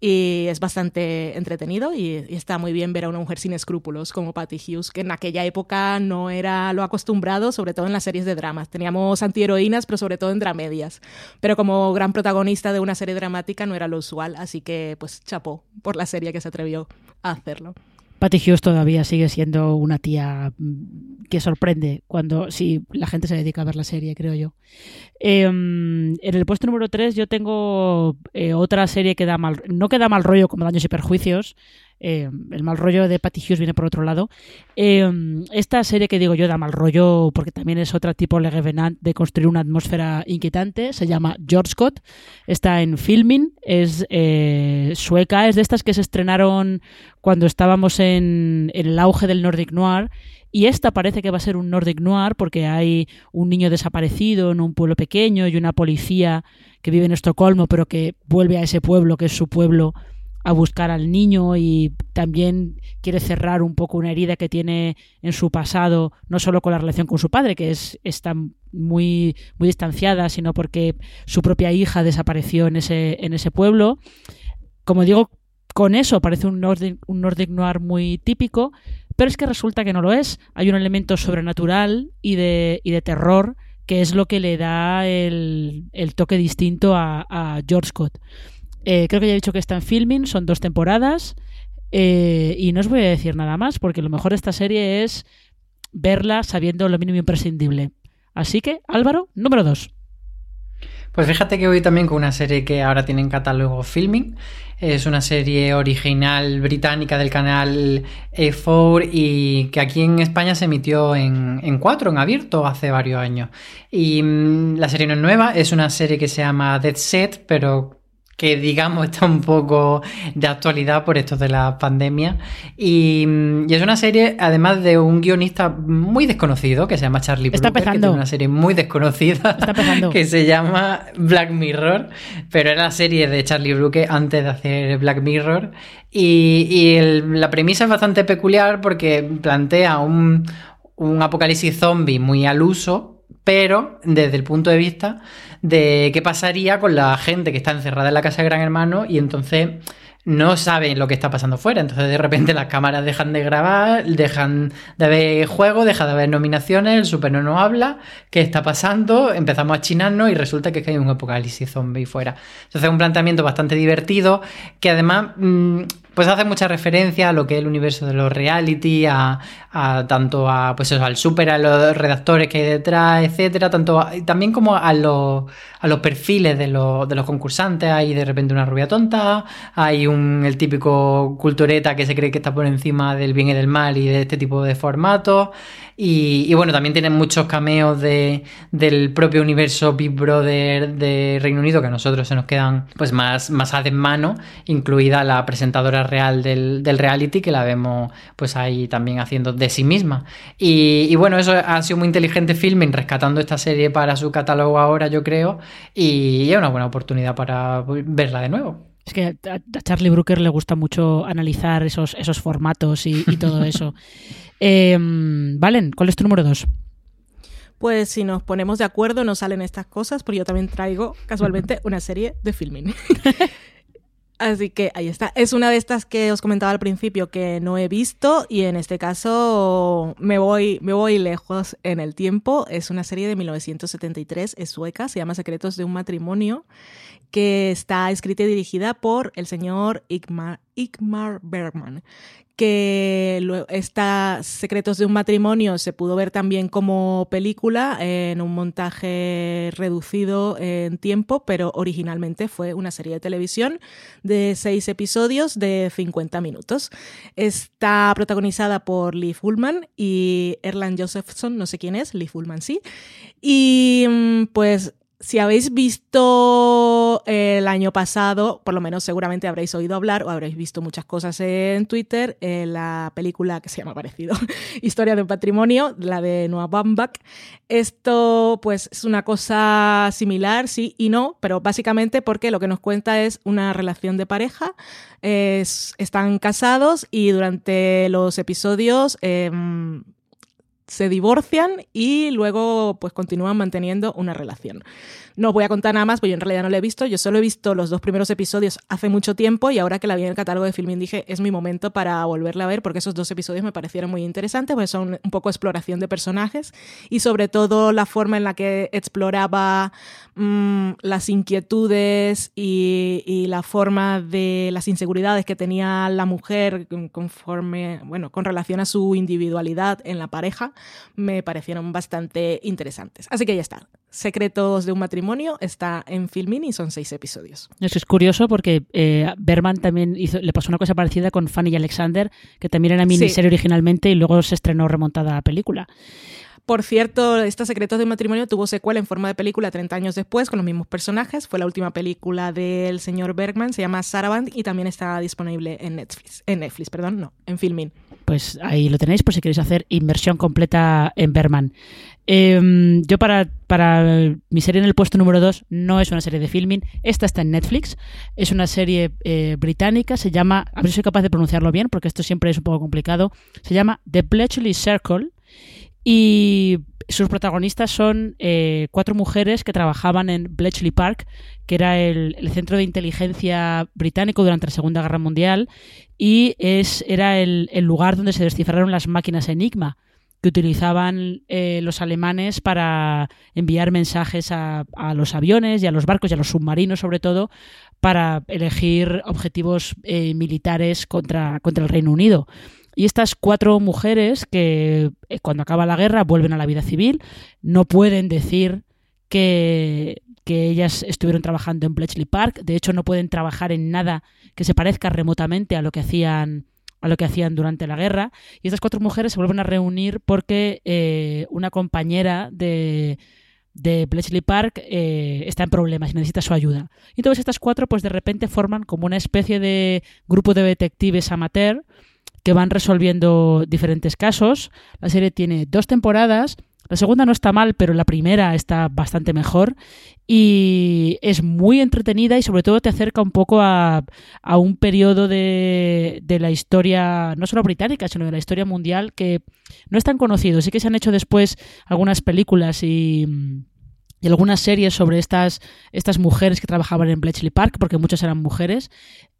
y es bastante entretenido y, está muy bien ver a una mujer sin escrúpulos como Patty Hughes, que en aquella época no era lo acostumbrado, sobre todo en las series de dramas. Teníamos antiheroínas, pero sobre todo en dramedias. Pero como gran protagonista de una serie dramática no era lo usual, así que pues chapó por la serie que se atrevió a hacerlo. Patty todavía sigue siendo una tía mm, que sorprende cuando si la gente se dedica a ver la serie, creo yo. Em, en el puesto número 3 yo tengo eh, otra serie que da mal, no que da mal rollo como Daños y Perjuicios, eh, el mal rollo de Patty Hughes viene por otro lado. Eh, esta serie que digo yo da mal rollo porque también es otra tipo Le Revenant de construir una atmósfera inquietante. Se llama George Scott. Está en filming. Es eh, sueca. Es de estas que se estrenaron cuando estábamos en, en el auge del Nordic Noir. Y esta parece que va a ser un Nordic Noir porque hay un niño desaparecido en un pueblo pequeño y una policía que vive en Estocolmo pero que vuelve a ese pueblo que es su pueblo a buscar al niño y también quiere cerrar un poco una herida que tiene en su pasado, no solo con la relación con su padre, que es está muy, muy distanciada, sino porque su propia hija desapareció en ese, en ese pueblo. Como digo, con eso parece un Nordic, un Nordic Noir muy típico, pero es que resulta que no lo es. Hay un elemento sobrenatural y de, y de terror que es lo que le da el, el toque distinto a, a George Scott. Eh, creo que ya he dicho que está en filming, son dos temporadas. Eh, y no os voy a decir nada más, porque lo mejor de esta serie es verla sabiendo lo mínimo imprescindible. Así que, Álvaro, número dos. Pues fíjate que voy también con una serie que ahora tiene en catálogo Filming. Es una serie original británica del canal E4 y que aquí en España se emitió en, en 4, en abierto, hace varios años. Y mm, la serie no es nueva, es una serie que se llama Dead Set, pero que digamos está un poco de actualidad por esto de la pandemia. Y, es una serie, además de un guionista muy desconocido, que se llama Charlie Brooker, que tiene una serie muy desconocida que se llama Black Mirror, pero era la serie de Charlie Brooker antes de hacer Black Mirror. Y, la premisa es bastante peculiar porque plantea un, un apocalipsis zombie muy al uso, pero desde el punto de vista de qué pasaría con la gente que está encerrada en la casa de Gran Hermano y entonces no saben lo que está pasando fuera. Entonces de repente las cámaras dejan de grabar, dejan de haber juego, deja de haber nominaciones, el super no nos habla, ¿qué está pasando? Empezamos a chinarnos y resulta que hay un apocalipsis zombie fuera. Entonces es un planteamiento bastante divertido que además mm, pues hace mucha referencia a lo que es el universo de los reality, a, tanto a pues al super, a los redactores que hay detrás, etcétera, tanto también como a los, a los perfiles de los, de los concursantes, hay de repente una rubia tonta, hay un el típico cultureta que se cree que está por encima del bien y del mal y de este tipo de formatos. Y, bueno, también tienen muchos cameos de, del propio universo Big Brother de Reino Unido que a nosotros se nos quedan pues más, más a mano, incluida la presentadora real del, reality que la vemos pues ahí también haciendo de sí misma. Y, bueno, eso ha sido muy inteligente filming rescatando esta serie para su catálogo ahora, yo creo, y es una buena oportunidad para verla de nuevo. Es que a Charlie Brooker le gusta mucho analizar esos, esos formatos y, todo eso. Em, Valen, ¿cuál es tu número dos? Pues si nos ponemos de acuerdo no salen estas cosas, porque yo también traigo casualmente una serie de filming. Así que ahí está. Es una de estas que os comentaba al principio que no he visto y en este caso me voy, me voy lejos en el tiempo. Es una serie de 1973, es sueca, se llama Secretos de un matrimonio que está escrita y dirigida por el señor Igmar, Bergman, que está Secretos de un matrimonio se pudo ver también como película en un montaje reducido en tiempo, pero originalmente fue una serie de televisión de seis episodios de 50 minutos. Está protagonizada por Lee Fullman y Erland Josephson, no sé quién es, Lee Fullman sí. Y mm, pues si habéis visto el año pasado, por lo menos seguramente habréis oído hablar o habréis visto muchas cosas en Twitter, en la película que se llama parecido, Historia de un patrimonio, la de Noah Baumbach. Esto pues es una cosa similar, sí y no, pero básicamente porque lo que nos cuenta es una relación de pareja, están casados y durante los episodios... Em, se divorcian y luego pues continúan manteniendo una relación. No voy a contar nada más, porque yo en realidad no la he visto. Yo solo he visto los dos primeros episodios hace mucho tiempo y ahora que la vi en el catálogo de Filmin dije, es mi momento para volverla a ver porque esos dos episodios me parecieron muy interesantes, porque son un poco exploración de personajes y sobre todo la forma en la que exploraba mm, las inquietudes y, la forma de las inseguridades que tenía la mujer conforme, bueno, con relación a su individualidad en la pareja, me parecieron bastante interesantes. Así que ya está. Secretos de un matrimonio está en Filmin y son seis episodios. Eso es curioso porque eh, Berman también hizo, le pasó una cosa parecida con Fanny y Alexander, que también era miniserie originalmente y luego se estrenó remontada a película. Por cierto, esta Secretos de matrimonio tuvo secuela en forma de película 30 años después con los mismos personajes. Fue la última película del señor Bergman, se llama Saraband y también está disponible en Netflix. En Netflix, perdón, no, en Filmin. Pues ahí lo tenéis por si queréis hacer inversión completa en Bergman. Em, yo para, para mi serie en el puesto número 2 no es una serie de filming, esta está en Netflix, es una serie eh, británica, se llama, a ver si soy capaz de pronunciarlo bien porque esto siempre es un poco complicado, se llama The Bletchley Circle y sus protagonistas son eh, cuatro mujeres que trabajaban en Bletchley Park, que era el, centro de inteligencia británico durante la Segunda Guerra Mundial y es, era el, el lugar donde se descifraron las máquinas Enigma que utilizaban eh, los alemanes para enviar mensajes a, los aviones y a los barcos y a los submarinos sobre todo para elegir objetivos eh, militares contra, contra el Reino Unido. Y estas cuatro mujeres que eh, cuando acaba la guerra vuelven a la vida civil, no pueden decir que, que ellas estuvieron trabajando en Bletchley Park, de hecho no pueden trabajar en nada que se parezca remotamente a lo que hacían a lo que hacían durante la guerra. Y estas cuatro mujeres se vuelven a reunir porque eh, una compañera de, de Bletchley Park eh, está en problemas y necesita su ayuda. Y entonces estas cuatro pues de repente forman como una especie de grupo de detectives amateur que van resolviendo diferentes casos. La serie tiene dos temporadas la segunda no está mal, pero la primera está bastante mejor y es muy entretenida y sobre todo te acerca un poco a, un periodo de, la historia, no solo británica, sino de la historia mundial que no es tan conocido. Sí que se han hecho después algunas películas y, algunas series sobre estas, estas mujeres que trabajaban en Bletchley Park, porque muchas eran mujeres.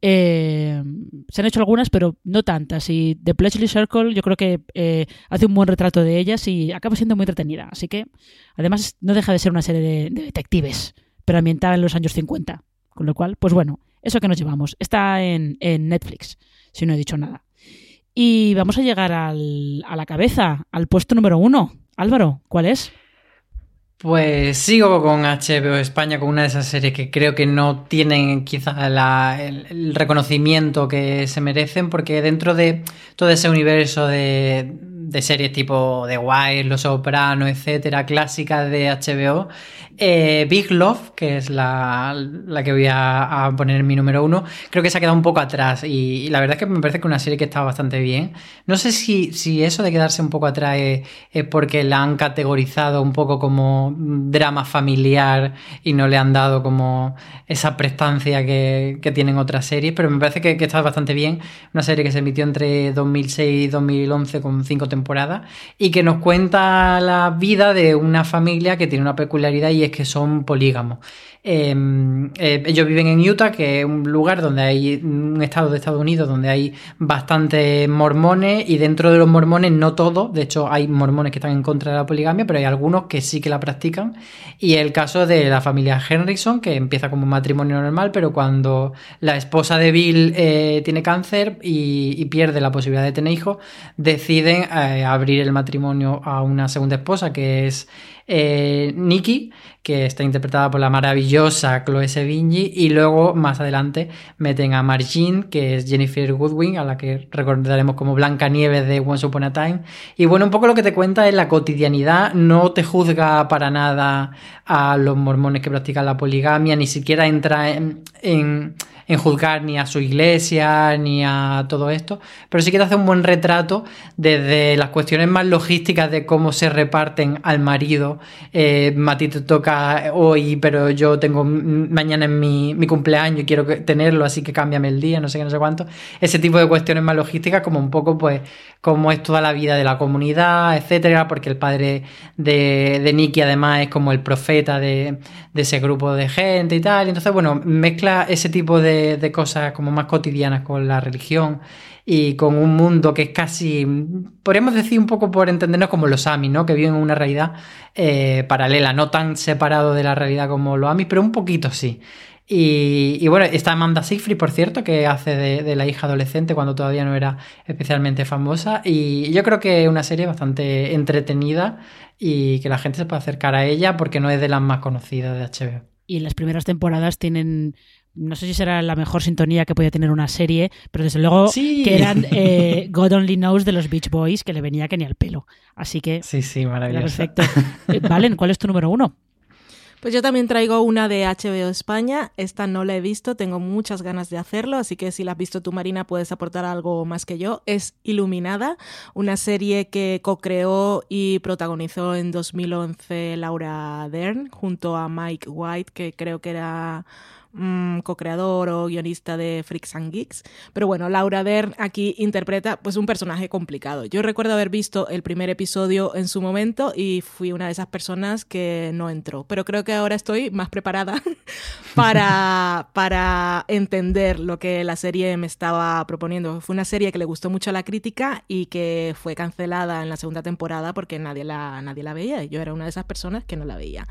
Eh, se han hecho algunas, pero no tantas. Y The Pledgely Circle yo creo que eh, hace un buen retrato de ellas y acaba siendo muy entretenida. Así que, además, no deja de ser una serie de, de detectives, pero ambientada en los años 50. Con lo cual, pues bueno, eso que nos llevamos. Está en, en Netflix, si no he dicho nada. Y vamos a llegar al, a la cabeza, al puesto número uno. Álvaro, ¿cuál es? Pues sigo con HBO España, con una de esas series que creo que no tienen quizá la- el, el reconocimiento que se merecen, porque dentro de todo ese universo de, de series tipo The Wire, Los Sopranos, etcétera, clásicas de HBO, eh, Big Love, que es la, la que voy a, poner en mi número uno, creo que se ha quedado un poco atrás y, la verdad es que me parece que es una serie que está bastante bien. No sé si, si eso de quedarse un poco atrás es, es porque la han categorizado un poco como drama familiar y no le han dado como esa prestancia que, que tienen otras series, pero me parece que, está bastante bien. Una serie que se emitió entre 2006 y 2011 con cinco y que nos cuenta la vida de una familia que tiene una peculiaridad y es que son polígamos. Eh, eh, ellos viven en Utah, que es un lugar donde hay un estado de Estados Unidos donde hay bastantes mormones y dentro de los mormones no todos, de hecho hay mormones que están en contra de la poligamia, pero hay algunos que sí que la practican y el caso de la familia Henriksen, que empieza como un matrimonio normal, pero cuando la esposa de Bill eh, tiene cáncer y, y pierde la posibilidad de tener hijos, deciden eh, abrir el matrimonio a una segunda esposa que es eh, Nikki, que está interpretada por la maravillosa Chloe Sevigny, y luego más adelante meten a Margine, que es Jennifer Goodwin, a la que recordaremos como Blanca Nieves de Once Upon a Time. Y bueno, un poco lo que te cuenta es la cotidianidad, no te juzga para nada a los mormones que practican la poligamia, ni siquiera entra en, en en juzgar ni a su iglesia ni a todo esto, pero sí que te hace un buen retrato desde las cuestiones más logísticas de cómo se reparten al marido. Eh, a ti te toca hoy, pero yo tengo mañana en mi, mi cumpleaños y quiero tenerlo, así que cámbiame el día, no sé qué, no sé cuánto. Ese tipo de cuestiones más logísticas, como un poco, pues, cómo es toda la vida de la comunidad, etcétera, porque el padre de, de Nicky además es como el profeta de, de ese grupo de gente y tal. Entonces, bueno, mezcla ese tipo de, de cosas como más cotidianas con la religión y con un mundo que es casi, podríamos decir un poco por entendernos como los Amis, ¿no? Que viven en una realidad eh, paralela, no tan separado de la realidad como los Amis, pero un poquito sí. Y, bueno, está Amanda Seyfried, por cierto, que hace de, de la hija adolescente cuando todavía no era especialmente famosa. Y yo creo que es una serie bastante entretenida y que la gente se puede acercar a ella porque no es de las más conocidas de HBO. Y las primeras temporadas tienen. No sé si será la mejor sintonía que podía tener una serie, pero desde luego Sí. que eran eh, God Only Knows de los Beach Boys, que le venía que ni al pelo. Así que. Sí, sí, maravilloso. perfecto. Eh, Valen, ¿cuál es tu número uno? Pues yo también traigo una de HBO España. Esta no la he visto, tengo muchas ganas de hacerlo, así que si la has visto tú, Marina, puedes aportar algo más que yo. Es Iluminada, una serie que co-creó y protagonizó en 2011 Laura Dern junto a Mike White, que creo que era mm, co-creador o guionista de Freaks and Geeks. Pero bueno, Laura Dern aquí interpreta pues un personaje complicado. Yo recuerdo haber visto el primer episodio en su momento y fui una de esas personas que no entró. Pero creo que ahora estoy más preparada para, para entender lo que la serie me estaba proponiendo. Fue una serie que le gustó mucho a la crítica y que fue cancelada en la segunda temporada porque nadie la, nadie la veía. Yo era una de esas personas que no la veía.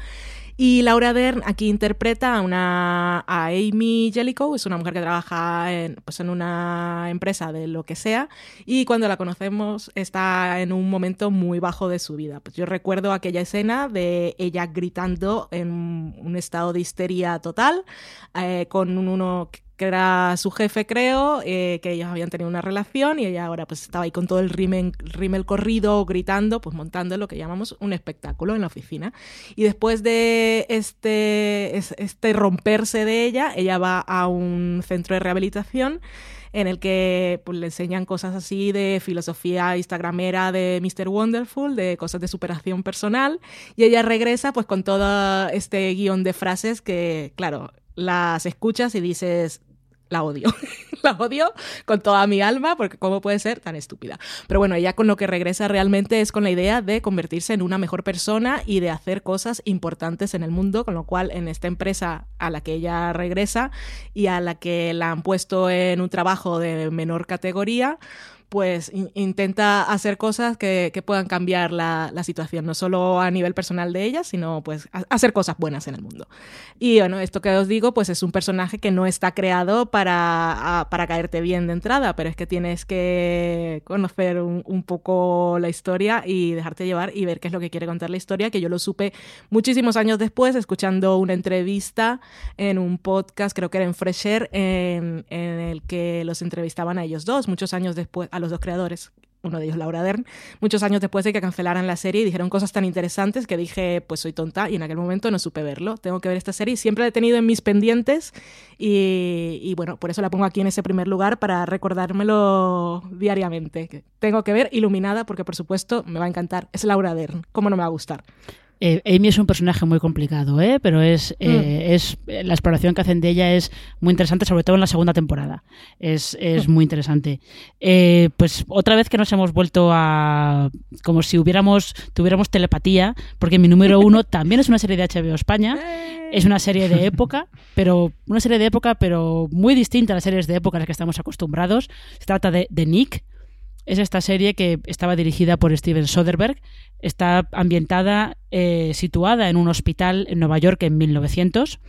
Y Laura Dern aquí interpreta a una a Amy Jellicoe, es una mujer que trabaja en, pues en una empresa de lo que sea y cuando la conocemos está en un momento muy bajo de su vida. Pues yo recuerdo aquella escena de ella gritando en un estado de histeria total eh, con uno que era su jefe, creo, eh, que ellos habían tenido una relación y ella ahora pues estaba ahí con todo el rímel, rímel corrido, gritando, pues montando lo que llamamos un espectáculo en la oficina. Y después de este, es- este romperse de ella, ella va a un centro de rehabilitación en el que pues, le enseñan cosas así de filosofía instagramera de Mr. Wonderful, de cosas de superación personal, y ella regresa pues con todo este guion de frases que, claro, las escuchas y dices, la odio. la odio con toda mi alma porque cómo puede ser tan estúpida. Pero bueno, ella con lo que regresa realmente es con la idea de convertirse en una mejor persona y de hacer cosas importantes en el mundo, con lo cual en esta empresa a la que ella regresa y a la que la han puesto en un trabajo de menor categoría, pues intenta hacer cosas que, puedan cambiar la, situación, no solo a nivel personal de ella, sino pues hacer cosas buenas en el mundo. Y bueno, esto que os digo, pues es un personaje que no está creado para, para caerte bien de entrada, pero es que tienes que conocer un, poco la historia y dejarte llevar y ver qué es lo que quiere contar la historia, que yo lo supe muchísimos años después, escuchando una entrevista en un podcast, creo que era en Fresher, en, en el que los entrevistaban a ellos dos, muchos años después, a los dos creadores, uno de ellos Laura Dern, muchos años después de que cancelaran la serie dijeron cosas tan interesantes que dije, pues soy tonta y en aquel momento no supe verlo. Tengo que ver esta serie, siempre la he tenido en mis pendientes y, y bueno, por eso la pongo aquí en ese primer lugar para recordármelo diariamente. Tengo que ver Iluminada porque por supuesto me va a encantar. Es Laura Dern, ¿cómo no me va a gustar? Eh, Amy es un personaje muy complicado, ¿eh? pero es, eh, mm. es la exploración que hacen de ella es muy interesante, sobre todo en la segunda temporada. Es, es muy interesante. Eh, pues otra vez que nos hemos vuelto a. como si hubiéramos tuviéramos telepatía, porque mi número uno también es una serie de HBO España. Es una serie de época, pero una serie de época, pero muy distinta a las series de época a las que estamos acostumbrados. Se trata de, de Nick, es esta serie que estaba dirigida por Steven Soderbergh. Está ambientada, eh, situada en un hospital en Nueva York en 1900.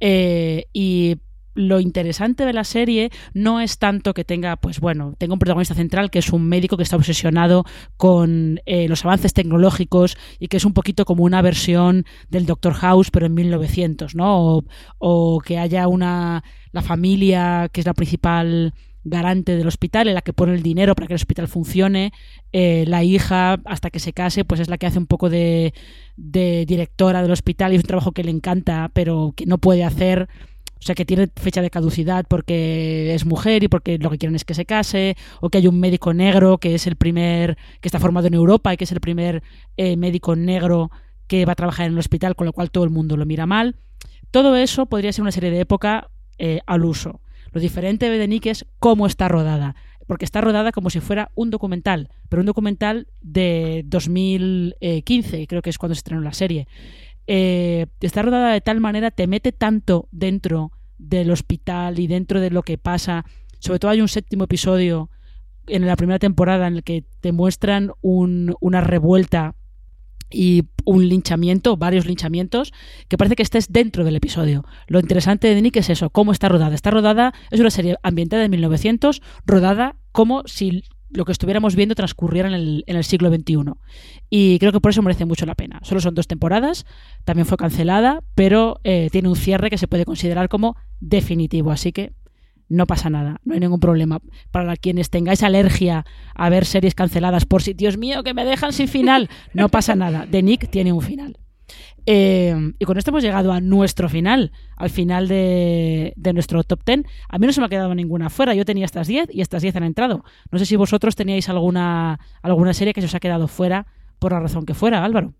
Eh, y lo interesante de la serie no es tanto que tenga, pues bueno, tenga un protagonista central que es un médico que está obsesionado con eh, los avances tecnológicos y que es un poquito como una versión del Doctor House, pero en 1900, ¿no? O, o que haya una, la familia que es la principal garante del hospital, en la que pone el dinero para que el hospital funcione. Eh, la hija, hasta que se case, pues es la que hace un poco de, directora del hospital y es un trabajo que le encanta, pero que no puede hacer. O sea, que tiene fecha de caducidad porque es mujer y porque lo que quieren es que se case, o que hay un médico negro que es el primer, que está formado en Europa y que es el primer eh, médico negro que va a trabajar en el hospital, con lo cual todo el mundo lo mira mal. Todo eso podría ser una serie de época eh, al uso. Lo diferente de Nick es cómo está rodada, porque está rodada como si fuera un documental, pero un documental de 2015, creo que es cuando se estrenó la serie. Eh, está rodada de tal manera, te mete tanto dentro del hospital y dentro de lo que pasa. Sobre todo hay un séptimo episodio en la primera temporada en el que te muestran una revuelta y un linchamiento, varios linchamientos, que parece que estés dentro del episodio. Lo interesante de Nick es eso, cómo está rodada. Está rodada, es una serie ambientada en 1900, rodada como si lo que estuviéramos viendo transcurriera en el, siglo XXI. Y creo que por eso merece mucho la pena. Solo son dos temporadas, también fue cancelada, pero eh, tiene un cierre que se puede considerar como definitivo. Así que no pasa nada, no hay ningún problema. Para quienes tengáis alergia a ver series canceladas por si, Dios mío, que me dejan sin final, no pasa nada. The Nick tiene un final. Eh, y con esto hemos llegado a nuestro final, al final de, nuestro top 10. A mí no se me ha quedado ninguna fuera, yo tenía estas 10 y estas 10 han entrado. No sé si vosotros teníais alguna, alguna serie que se os ha quedado fuera por la razón que fuera, Álvaro.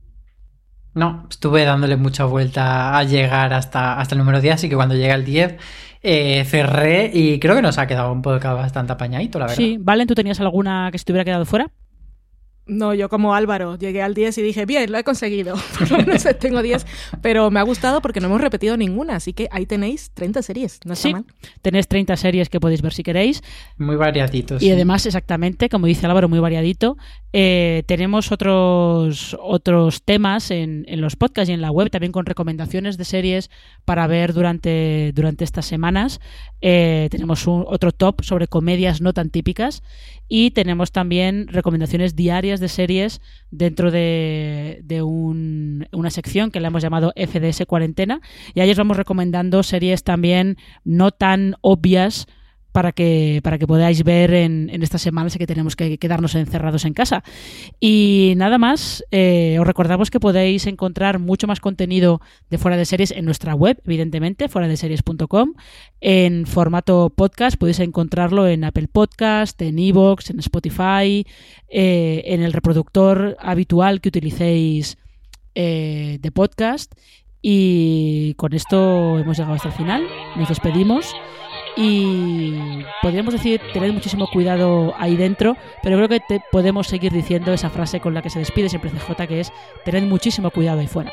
No, estuve dándole mucha vuelta a llegar hasta, hasta el número 10, así que cuando llega el 10 eh, cerré y creo que nos ha quedado un poco bastante apañadito, la verdad. Sí, Valen, ¿tú tenías alguna que se te hubiera quedado fuera? No, yo como Álvaro, llegué al 10 y dije, bien, lo he conseguido. Por lo menos tengo 10, pero me ha gustado porque no hemos repetido ninguna, así que ahí tenéis 30 series, no está sí, mal. Tenéis 30 series que podéis ver si queréis. Muy variaditos. Y además, exactamente, como dice Álvaro, muy variadito. Eh, tenemos otros, otros temas en, en, los podcasts y en la web, también con recomendaciones de series para ver durante, durante estas semanas. Eh, tenemos un, otro top sobre comedias no tan típicas y tenemos también recomendaciones diarias de series dentro de, un, una sección que le hemos llamado FDS Cuarentena. Y ahí os vamos recomendando series también no tan obvias para que, para que podáis ver en, en estas semanas que tenemos que quedarnos encerrados en casa. Y nada más, eh, os recordamos que podéis encontrar mucho más contenido de Fuera de Series en nuestra web, evidentemente, fuera de series.com. En formato podcast podéis encontrarlo en Apple Podcast, en Evox, en Spotify, eh, en el reproductor habitual que utilicéis eh, de podcast. Y con esto hemos llegado hasta el final. Nos despedimos Y podríamos decir, tener muchísimo cuidado ahí dentro, pero creo que podemos seguir diciendo esa frase con la que se despide siempre CJ, que es, tener muchísimo cuidado ahí fuera.